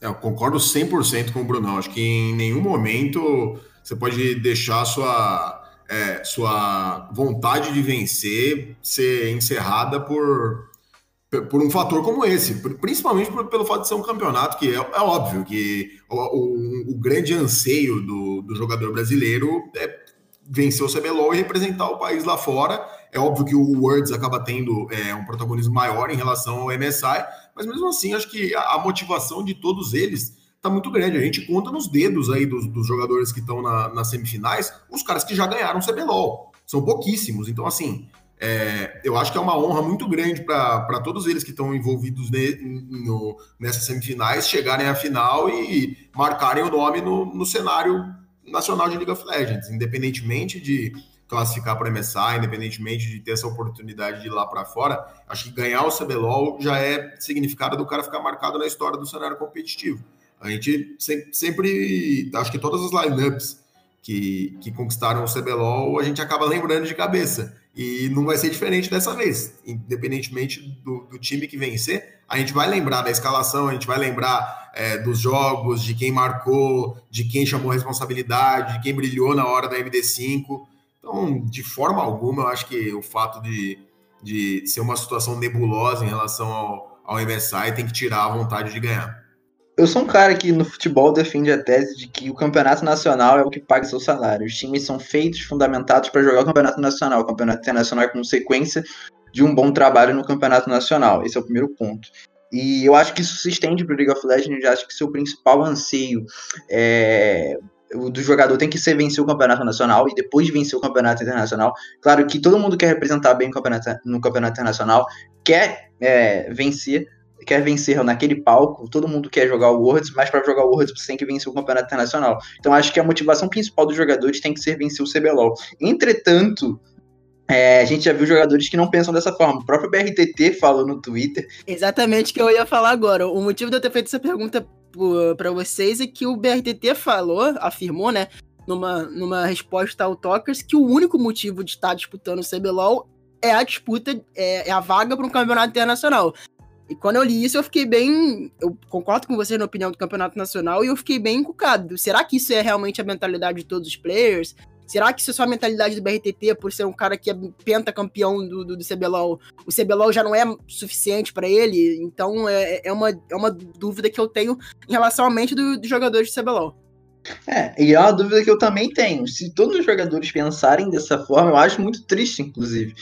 É, eu concordo 100% com o Brunão. Acho que em nenhum momento você pode deixar sua, é, sua vontade de vencer ser encerrada por, por um fator como esse, principalmente pelo fato de ser um campeonato que é, é óbvio que o, o, o, grande anseio do, do jogador brasileiro é vencer o CBLOL e representar o país lá fora. É óbvio que o Worlds acaba tendo é, um protagonismo maior em relação ao MSI, mas mesmo assim acho que a, a motivação de todos eles tá muito grande. A gente conta nos dedos aí dos, dos jogadores que estão na, nas semifinais, os caras que já ganharam o CBLOL. São pouquíssimos. Então, assim, é, eu acho que é uma honra muito grande para todos eles que estão envolvidos ne, no, nessas semifinais chegarem à final e marcarem o nome no, no cenário nacional de League of Legends, independentemente de classificar para MSI, independentemente de ter essa oportunidade de ir lá para fora. Acho que ganhar o CBLOL já é significado do cara ficar marcado na história do cenário competitivo. A gente sempre, sempre acho que todas as lineups que, que conquistaram o CBLOL, a gente acaba lembrando de cabeça. E não vai ser diferente dessa vez. Independentemente do, do time que vencer, a gente vai lembrar da escalação, a gente vai lembrar é, dos jogos, de quem marcou, de quem chamou responsabilidade, de quem brilhou na hora da MD5. Então, de forma alguma, eu acho que o fato de, de ser uma situação nebulosa em relação ao, ao MSI tem que tirar a vontade de ganhar. Eu sou um cara que no futebol defende a tese de que o campeonato nacional é o que paga seu salário. Os times são feitos, fundamentados para jogar o campeonato nacional. O campeonato internacional é consequência de um bom trabalho no campeonato nacional. Esse é o primeiro ponto. E eu acho que isso se estende para o League of Legends. Eu acho que seu principal anseio é, do jogador tem que ser vencer o campeonato nacional e depois de vencer o campeonato internacional. Claro que todo mundo quer representar bem campeonato, no campeonato internacional, quer é, vencer, quer vencer naquele palco, todo mundo quer jogar o Worlds, mas para jogar o Worlds você tem que vencer o campeonato internacional. Então acho que a motivação principal dos jogadores tem que ser vencer o CBLOL. Entretanto, é, a gente já viu jogadores que não pensam dessa forma. O próprio BRTT falou no Twitter. Exatamente o que eu ia falar agora. O motivo de eu ter feito essa pergunta para vocês é que o BRTT falou, afirmou, né, numa, numa resposta ao Talkers, que o único motivo de estar disputando o CBLOL é a disputa, é, é a vaga para um campeonato internacional. E quando eu li isso, eu fiquei bem. Eu concordo com você na opinião do campeonato nacional e eu fiquei bem encucado. Será que isso é realmente a mentalidade de todos os players? Será que isso é só a mentalidade do BRTT por ser um cara que é pentacampeão do, do, do CBLOL? O CBLOL já não é suficiente para ele? Então é, é, uma, é uma dúvida que eu tenho em relação à mente dos do jogadores de CBLOL. É, e é uma dúvida que eu também tenho. Se todos os jogadores pensarem dessa forma, eu acho muito triste, inclusive.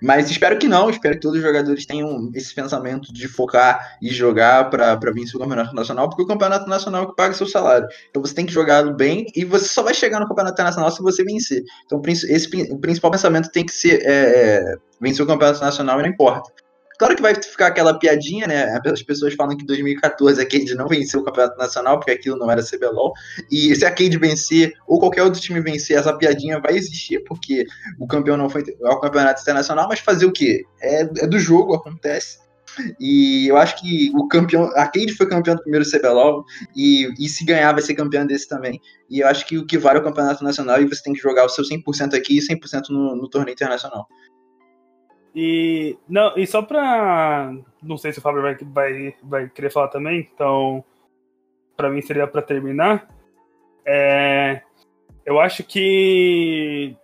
Mas espero que não, espero que todos os jogadores tenham esse pensamento de focar e jogar para vencer o campeonato nacional, porque o campeonato nacional é que paga seu salário. Então você tem que jogar bem e você só vai chegar no campeonato nacional se você vencer. Então esse, o principal pensamento tem que ser é, é, vencer o campeonato nacional e não importa. Claro que vai ficar aquela piadinha, né? As pessoas falam que em 2014 a Cade não venceu o Campeonato Nacional, porque aquilo não era CBLOL. E se a Cade vencer, ou qualquer outro time vencer, essa piadinha vai existir, porque o campeão não foi ao Campeonato Internacional, mas fazer o quê? É, é do jogo, acontece. E eu acho que o campeão. A Cade foi campeão do primeiro CBLOL. E, e se ganhar, vai ser campeão desse também. E eu acho que o que vale é o campeonato nacional e você tem que jogar o seu 100% aqui e 100% no, no torneio internacional. E, não, e só pra. Não sei se o Fábio vai, vai, vai querer falar também, então. Pra mim seria pra terminar. É, eu acho que.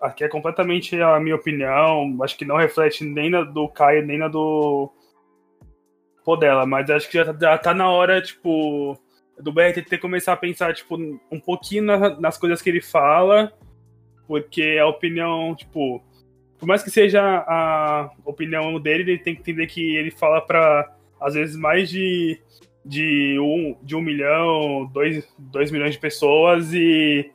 Aqui é completamente a minha opinião. Acho que não reflete nem na do Caio, nem na do. Podela, mas acho que já, já tá na hora, tipo. Do BRTT começar a pensar, tipo, um pouquinho na, nas coisas que ele fala. Porque a opinião, tipo por mais que seja a opinião dele, ele tem que entender que ele fala para às vezes mais de, de, um, de um milhão, dois, dois milhões de pessoas e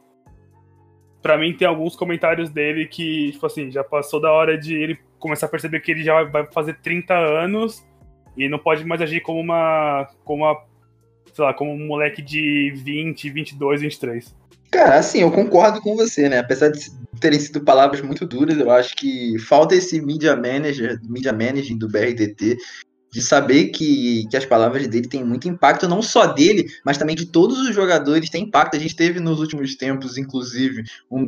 para mim tem alguns comentários dele que, tipo assim, já passou da hora de ele começar a perceber que ele já vai fazer 30 anos e não pode mais agir como uma, como uma sei lá, como um moleque de 20, 22, 23. Cara, assim, eu concordo com você, né? Apesar de terem sido palavras muito duras, eu acho que falta esse media manager, media manager do BRTT de saber que, que as palavras dele têm muito impacto, não só dele, mas também de todos os jogadores, tem impacto. A gente teve nos últimos tempos, inclusive, um,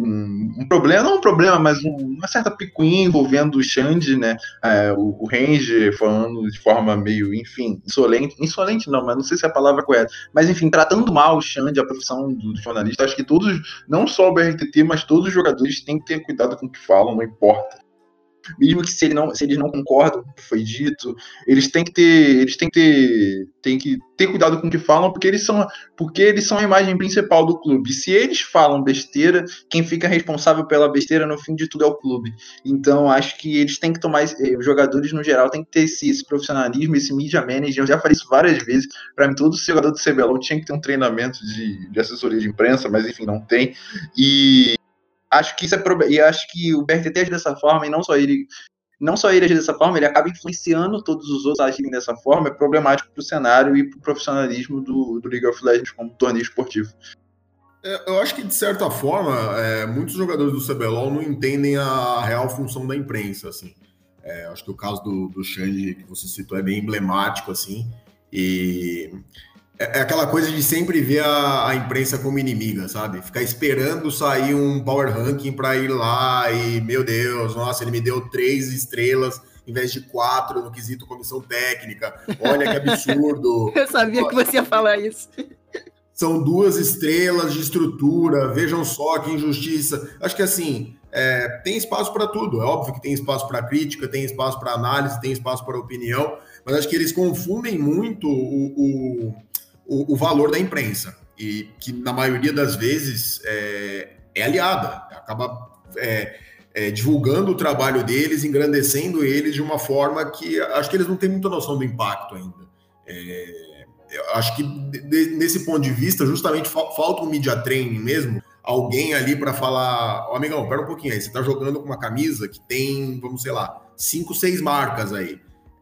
um problema, não um problema, mas um, uma certa picuinha envolvendo o Xande, né? É, o, o Ranger falando de forma meio, enfim, insolente. Insolente não, mas não sei se é a palavra correta. Mas, enfim, tratando mal o Xande, a profissão do, do jornalista. Acho que todos, não só o BRTT, mas todos os jogadores têm que ter cuidado com o que falam, não importa mesmo que se, ele não, se eles não concordam com o que foi dito, eles têm que ter, eles têm que ter, têm que ter cuidado com o que falam, porque eles são, porque eles são a imagem principal do clube. Se eles falam besteira, quem fica responsável pela besteira no fim de tudo é o clube. Então acho que eles têm que tomar, eh, os jogadores no geral têm que ter esse, esse profissionalismo, esse media manager. Eu já falei isso várias vezes. Para mim, todo jogador do CBLOL tinha que ter um treinamento de, de assessoria de imprensa, mas enfim, não tem. E acho que isso é e acho que o BRTT age dessa forma e não só ele não só ele agir dessa forma, ele acaba influenciando todos os outros a agirem dessa forma, é problemático para o cenário e para o profissionalismo do, do League of Legends como torneio esportivo. É, eu acho que, de certa forma, é, muitos jogadores do CBLOL não entendem a real função da imprensa, assim. É, acho que o caso do, do Xande, que você citou, é bem emblemático, assim, e é, é aquela coisa de sempre ver a, a, imprensa como inimiga, sabe? Ficar esperando sair um power ranking para ir lá e, meu Deus, nossa, ele me deu três estrelas em vez de quatro no quesito comissão técnica. Olha que absurdo. (laughs) Eu sabia que você ia falar isso. São duas estrelas de estrutura, vejam só que injustiça. Acho que assim, é, tem espaço para tudo. É óbvio que tem espaço para crítica, tem espaço para análise, tem espaço para opinião, mas acho que eles confundem muito o, o o, o valor da imprensa, e que na maioria das vezes é, é aliada, acaba é, é, divulgando o trabalho deles, engrandecendo eles de uma forma que acho que eles não têm muita noção do impacto ainda. É, acho que de, nesse ponto de vista, justamente fa falta um media training mesmo, alguém ali para falar, oh, amigão, pera um pouquinho aí, você está jogando com uma camisa que tem, vamos sei lá, cinco, seis marcas aí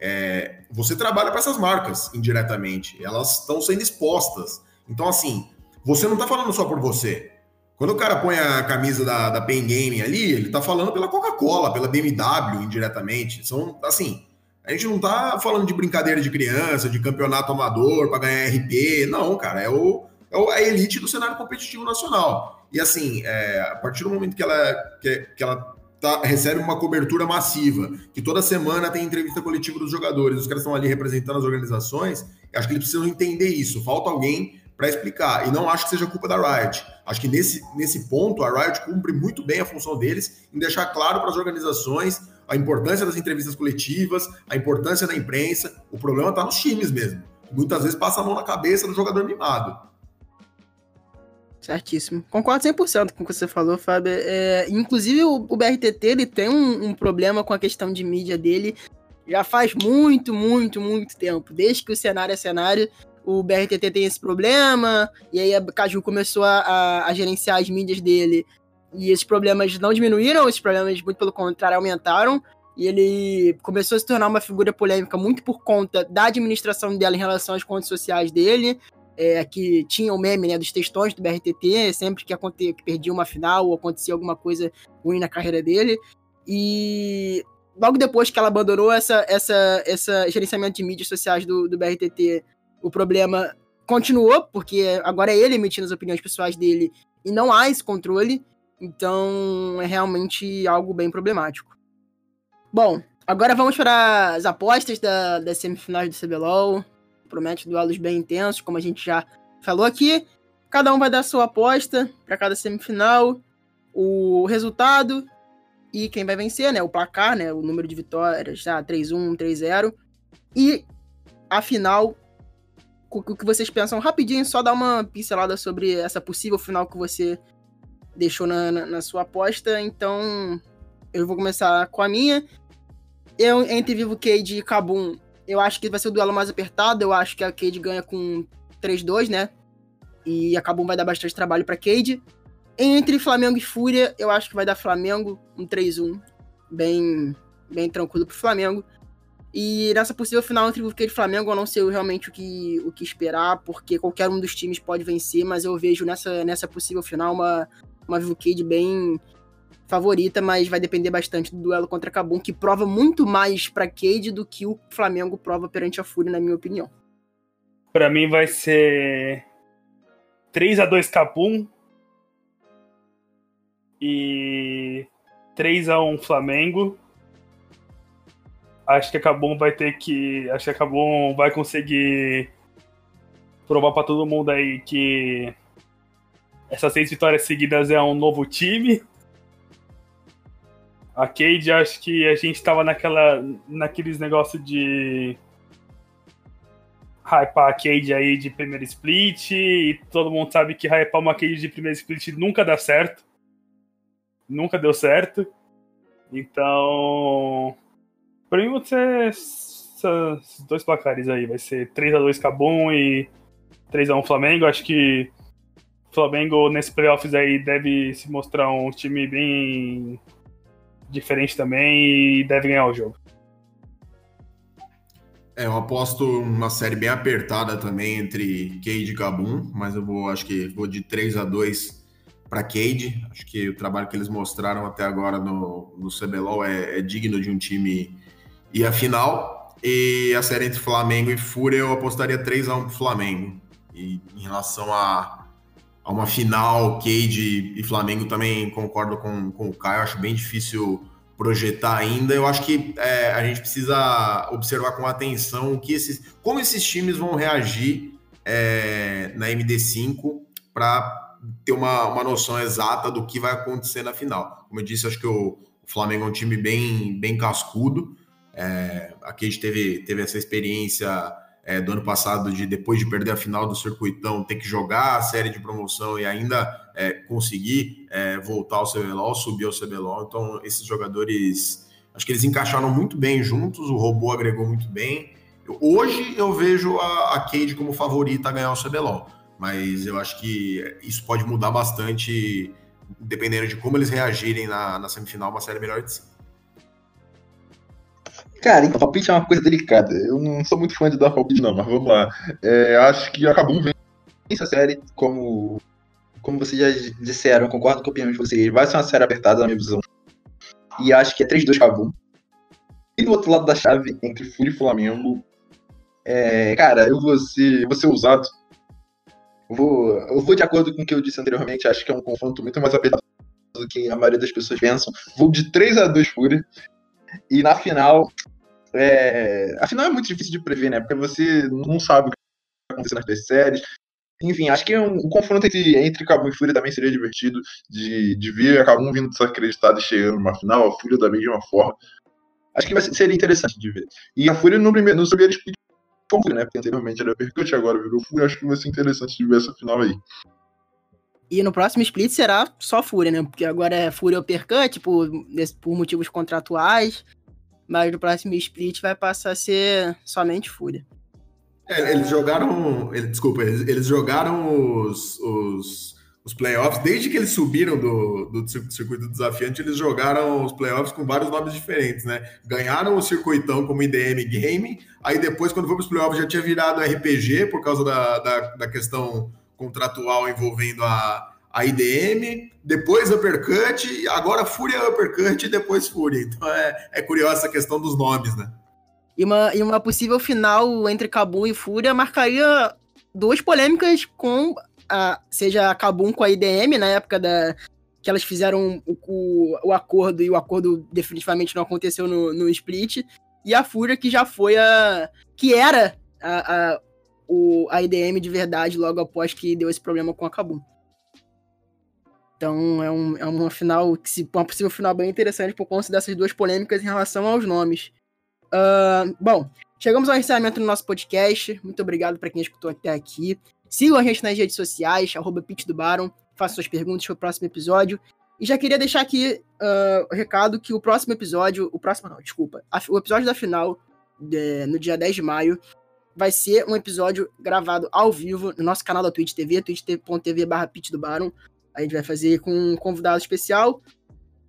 é, você trabalha para essas marcas indiretamente, elas estão sendo expostas. Então, assim, você não está falando só por você. Quando o cara põe a camisa da, da Pen Gaming ali, ele está falando pela Coca-Cola, pela BMW indiretamente. São, assim, a gente não está falando de brincadeira de criança, de campeonato amador para ganhar RP. Não, cara, é, o, é o, a elite do cenário competitivo nacional. E assim, é, a partir do momento que ela, que, que ela tá, recebe uma cobertura massiva, que toda semana tem entrevista coletiva dos jogadores, os caras estão ali representando as organizações, acho que eles precisam entender isso. Falta alguém para explicar. E não acho que seja culpa da Riot. Acho que nesse, nesse ponto a Riot cumpre muito bem a função deles em deixar claro para as organizações a importância das entrevistas coletivas, a importância da imprensa. O problema está nos times mesmo. Muitas vezes passa a mão na cabeça do jogador mimado. Certíssimo. Concordo 100% com o que você falou, Fábio. É, inclusive, o, o, BRTT ele tem um, um, problema com a questão de mídia dele já faz muito, muito, muito tempo. Desde que o cenário é cenário, o BRTT tem esse problema, e aí a Caju começou a, a, a gerenciar as mídias dele, e esses problemas não diminuíram, esses problemas, muito pelo contrário, aumentaram. E ele começou a se tornar uma figura polêmica muito por conta da administração dela em relação às contas sociais dele, é, que tinha o meme né, dos textões do BRTT, sempre que, aconte, que perdia uma final ou acontecia alguma coisa ruim na carreira dele. E logo depois que ela abandonou essa, essa, essa gerenciamento de mídias sociais do, do BRTT, o problema continuou, porque agora é ele emitindo as opiniões pessoais dele e não há esse controle. Então é realmente algo bem problemático. Bom, agora vamos para as apostas da, das semifinais do CBLOL promete duelos bem intensos, como a gente já falou aqui. Cada um vai dar sua aposta para cada semifinal, o resultado e quem vai vencer, né? O placar, né? O número de vitórias, tá? 3-1, 3-0. E a final, o que vocês pensam rapidinho, só dar uma pincelada sobre essa possível final que você deixou na, na, na sua aposta. Então, eu vou começar com a minha. Eu, entre Vivo Cade e Kabum, eu acho que vai ser o duelo mais apertado. Eu acho que a Cade ganha com 3-2, né? E a Kabum vai dar bastante trabalho para Cade. Entre Flamengo e Fúria, eu acho que vai dar Flamengo um 3-1. Bem, bem tranquilo pro Flamengo. E nessa possível final entre o Cade e Flamengo, eu não sei realmente o que, o que esperar, porque qualquer um dos times pode vencer, mas eu vejo nessa, nessa possível final uma, uma Vivo Cade bem favorita, mas vai depender bastante do duelo contra Cabum, que prova muito mais para Cade do que o Flamengo prova perante a Fúria, na minha opinião. Para mim vai ser 3 a 2 Cabum e 3 a 1 Flamengo. Acho que a Cabum vai ter que, acho que a Cabum vai conseguir provar para todo mundo aí que essas seis vitórias seguidas é um novo time a Cade, acho que a gente tava naquela, naqueles negócios de hypar a Cade aí de primeiro split, e todo mundo sabe que hypar uma Cade de primeiro split nunca dá certo. Nunca deu certo. Então, pra mim ser esses dois placares aí. Vai ser 3x2 Cabum e 3x1 Flamengo. Acho que o Flamengo nesse playoffs aí deve se mostrar um time bem diferente também e deve ganhar o jogo. É, eu aposto uma série bem apertada também entre Cade e Gabum, mas eu vou, acho que vou de 3 a 2 para Cade. Acho que o trabalho que eles mostraram até agora no, no CBLOL é, é digno de um time ir à final. E a série entre Flamengo e Fúria eu apostaria 3 a 1 pro Flamengo. E em relação a a uma final, Cade e Flamengo também concordo com, com o Caio, acho bem difícil projetar ainda. Eu acho que é, a gente precisa observar com atenção o que esses, como esses times vão reagir é, na MD5 para ter uma, uma noção exata do que vai acontecer na final. Como eu disse, acho que o, Flamengo é um time bem, bem cascudo. É, a gente teve, teve essa experiência é, do ano passado de depois de perder a final do circuitão ter que jogar a série de promoção e ainda é, conseguir é, voltar ao CBLOL, subir ao CBLOL. Então esses jogadores acho que eles encaixaram muito bem juntos, o robô agregou muito bem. Hoje eu vejo a, a Cade como favorita a ganhar o CBLOL, mas eu acho que isso pode mudar bastante dependendo de como eles reagirem na, na semifinal, uma série melhor de si. Cara, então, palpite é uma coisa delicada. Eu não sou muito fã de dar palpite, não, mas vamos lá. É, acho que acabou vendo essa série, como, como vocês já disseram, concordo com a opinião de vocês. Vai ser uma série apertada, na minha visão. E acho que é 3-2 Cabum. E do outro lado da chave, entre Fúria e Flamengo, é, cara, eu vou ser, vou ser usado. Eu vou, eu vou de acordo com o que eu disse anteriormente, acho que é um confronto muito mais apertado do que a maioria das pessoas pensam. Vou de 3 a 2 Fúria. E na final, é, afinal, é muito difícil de prever, né? Porque você não sabe o que vai acontecer nas duas séries. Enfim, acho que um, um confronto entre, entre Cabum e Fúria também seria divertido de, de ver a Cabum vindo desacreditado e chegando numa final, a Fúria da mesma forma. Acho que vai ser, seria interessante de ver. E a Fúria no primeiro, split com Fúria, né? Porque anteriormente era Percut, agora virou Fúria. Acho que vai ser interessante de ver essa final aí. E no próximo split será só Fúria, né? Porque agora é Fúria Uppercut, por, por motivos contratuais mas no próximo split vai passar a ser somente Fúria. É, eles jogaram. Ele, desculpa, eles, eles jogaram os, os, os, playoffs, desde que eles subiram do, do circuito desafiante, eles jogaram os playoffs com vários nomes diferentes, né? Ganharam o circuitão como IDM Game, aí depois, quando foi para os playoffs, já tinha virado RPG por causa da, da, da questão contratual envolvendo a, a IDM, depois Uppercut, agora Fúria Uppercut e depois Fúria. Então é, é curiosa essa questão dos nomes, né? E uma, e uma possível final entre Kabum e Fúria marcaria duas polêmicas com a, seja a Kabum com a IDM na época da que elas fizeram o, o, o acordo e o acordo definitivamente não aconteceu no, no split e a Fúria que já foi a que era a, a, o, a IDM de verdade logo após que deu esse problema com a Kabum. Então é, um, é uma final, que se, uma possível final bem interessante por conta dessas duas polêmicas em relação aos nomes. Uh, bom, chegamos ao encerramento do nosso podcast. Muito obrigado para quem escutou até aqui. Sigam a gente nas redes sociais, arroba do Baron. Façam suas perguntas para o próximo episódio. E já queria deixar aqui uh, o recado que o próximo episódio. O próximo não, desculpa. A, o episódio da final, de, no dia 10 de maio, vai ser um episódio gravado ao vivo no nosso canal da Twitch TV, twitch.tv barra do Baron. A gente vai fazer com um convidado especial.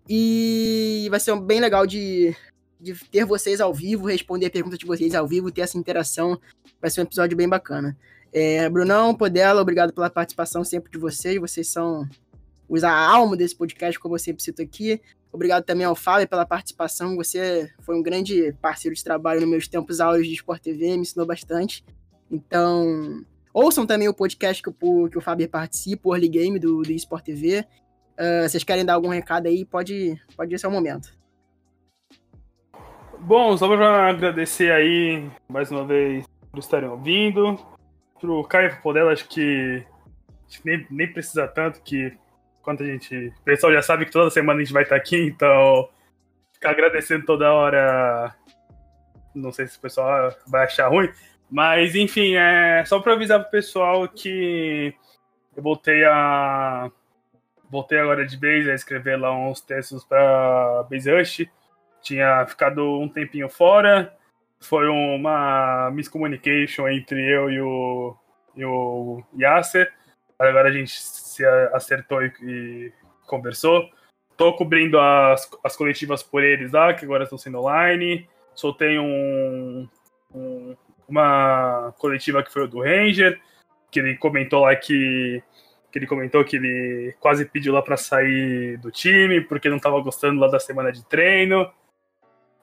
E vai ser bem legal de, de ter vocês ao vivo, responder perguntas de vocês ao vivo, ter essa interação. Vai ser um episódio bem bacana. É, Brunão, Podela, obrigado pela participação sempre de vocês. Vocês são os a alma desse podcast, como eu sempre cito aqui. Obrigado também ao Fábio pela participação. Você foi um grande parceiro de trabalho nos meus tempos áureos de Sport TV, me ensinou bastante. Então, ouçam também o podcast que, o, que o Fábio participa, o Early Game do, do Sport TV. Uh, vocês querem dar algum recado aí? Pode, pode ser o momento. Bom, só para agradecer aí mais uma vez por estarem ouvindo. Pro Caio Podela, acho que, acho que nem, nem precisa tanto que quanto a gente. O pessoal já sabe que toda semana a gente vai estar aqui, então ficar agradecendo toda hora. Não sei se o pessoal vai achar ruim, mas enfim, é só para avisar pro pessoal que eu voltei a voltei agora de vez a escrever lá uns textos para Base Rush tinha ficado um tempinho fora. Foi uma miscommunication entre eu e o, e o Yasser. Agora a gente se acertou e, e conversou. Tô cobrindo as, as coletivas por eles lá, que agora estão sendo online. Soltei um, um, uma coletiva que foi do Ranger, que ele comentou lá que, que ele comentou que ele quase pediu lá para sair do time porque não estava gostando lá da semana de treino.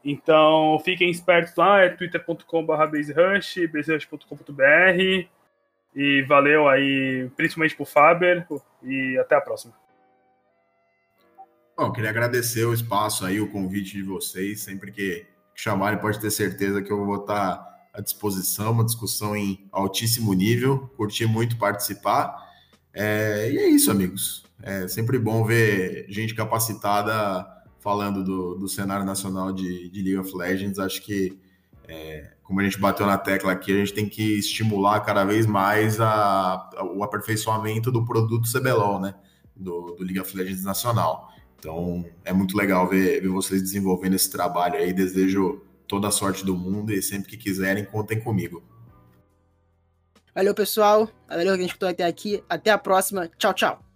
Então fiquem espertos lá, é twitter.com.br baserush, baserush.com.br e valeu aí, principalmente pro Faber, e até a próxima. Bom, queria agradecer o espaço aí, o convite de vocês, sempre que chamarem pode ter certeza que eu vou estar à disposição, uma discussão em altíssimo nível, curti muito participar, é, e é isso, amigos, é sempre bom ver gente capacitada falando do, do cenário nacional de, de League of Legends, acho que, é, como a gente bateu na tecla aqui, a gente tem que estimular cada vez mais a, a, o aperfeiçoamento do produto CBLOL, né? Do, do, League of Legends nacional. Então, é muito legal ver, ver vocês desenvolvendo esse trabalho aí. Desejo toda a sorte do mundo e sempre que quiserem, contem comigo. Valeu, pessoal. Valeu que a gente escutou até aqui. Até a próxima. Tchau, tchau.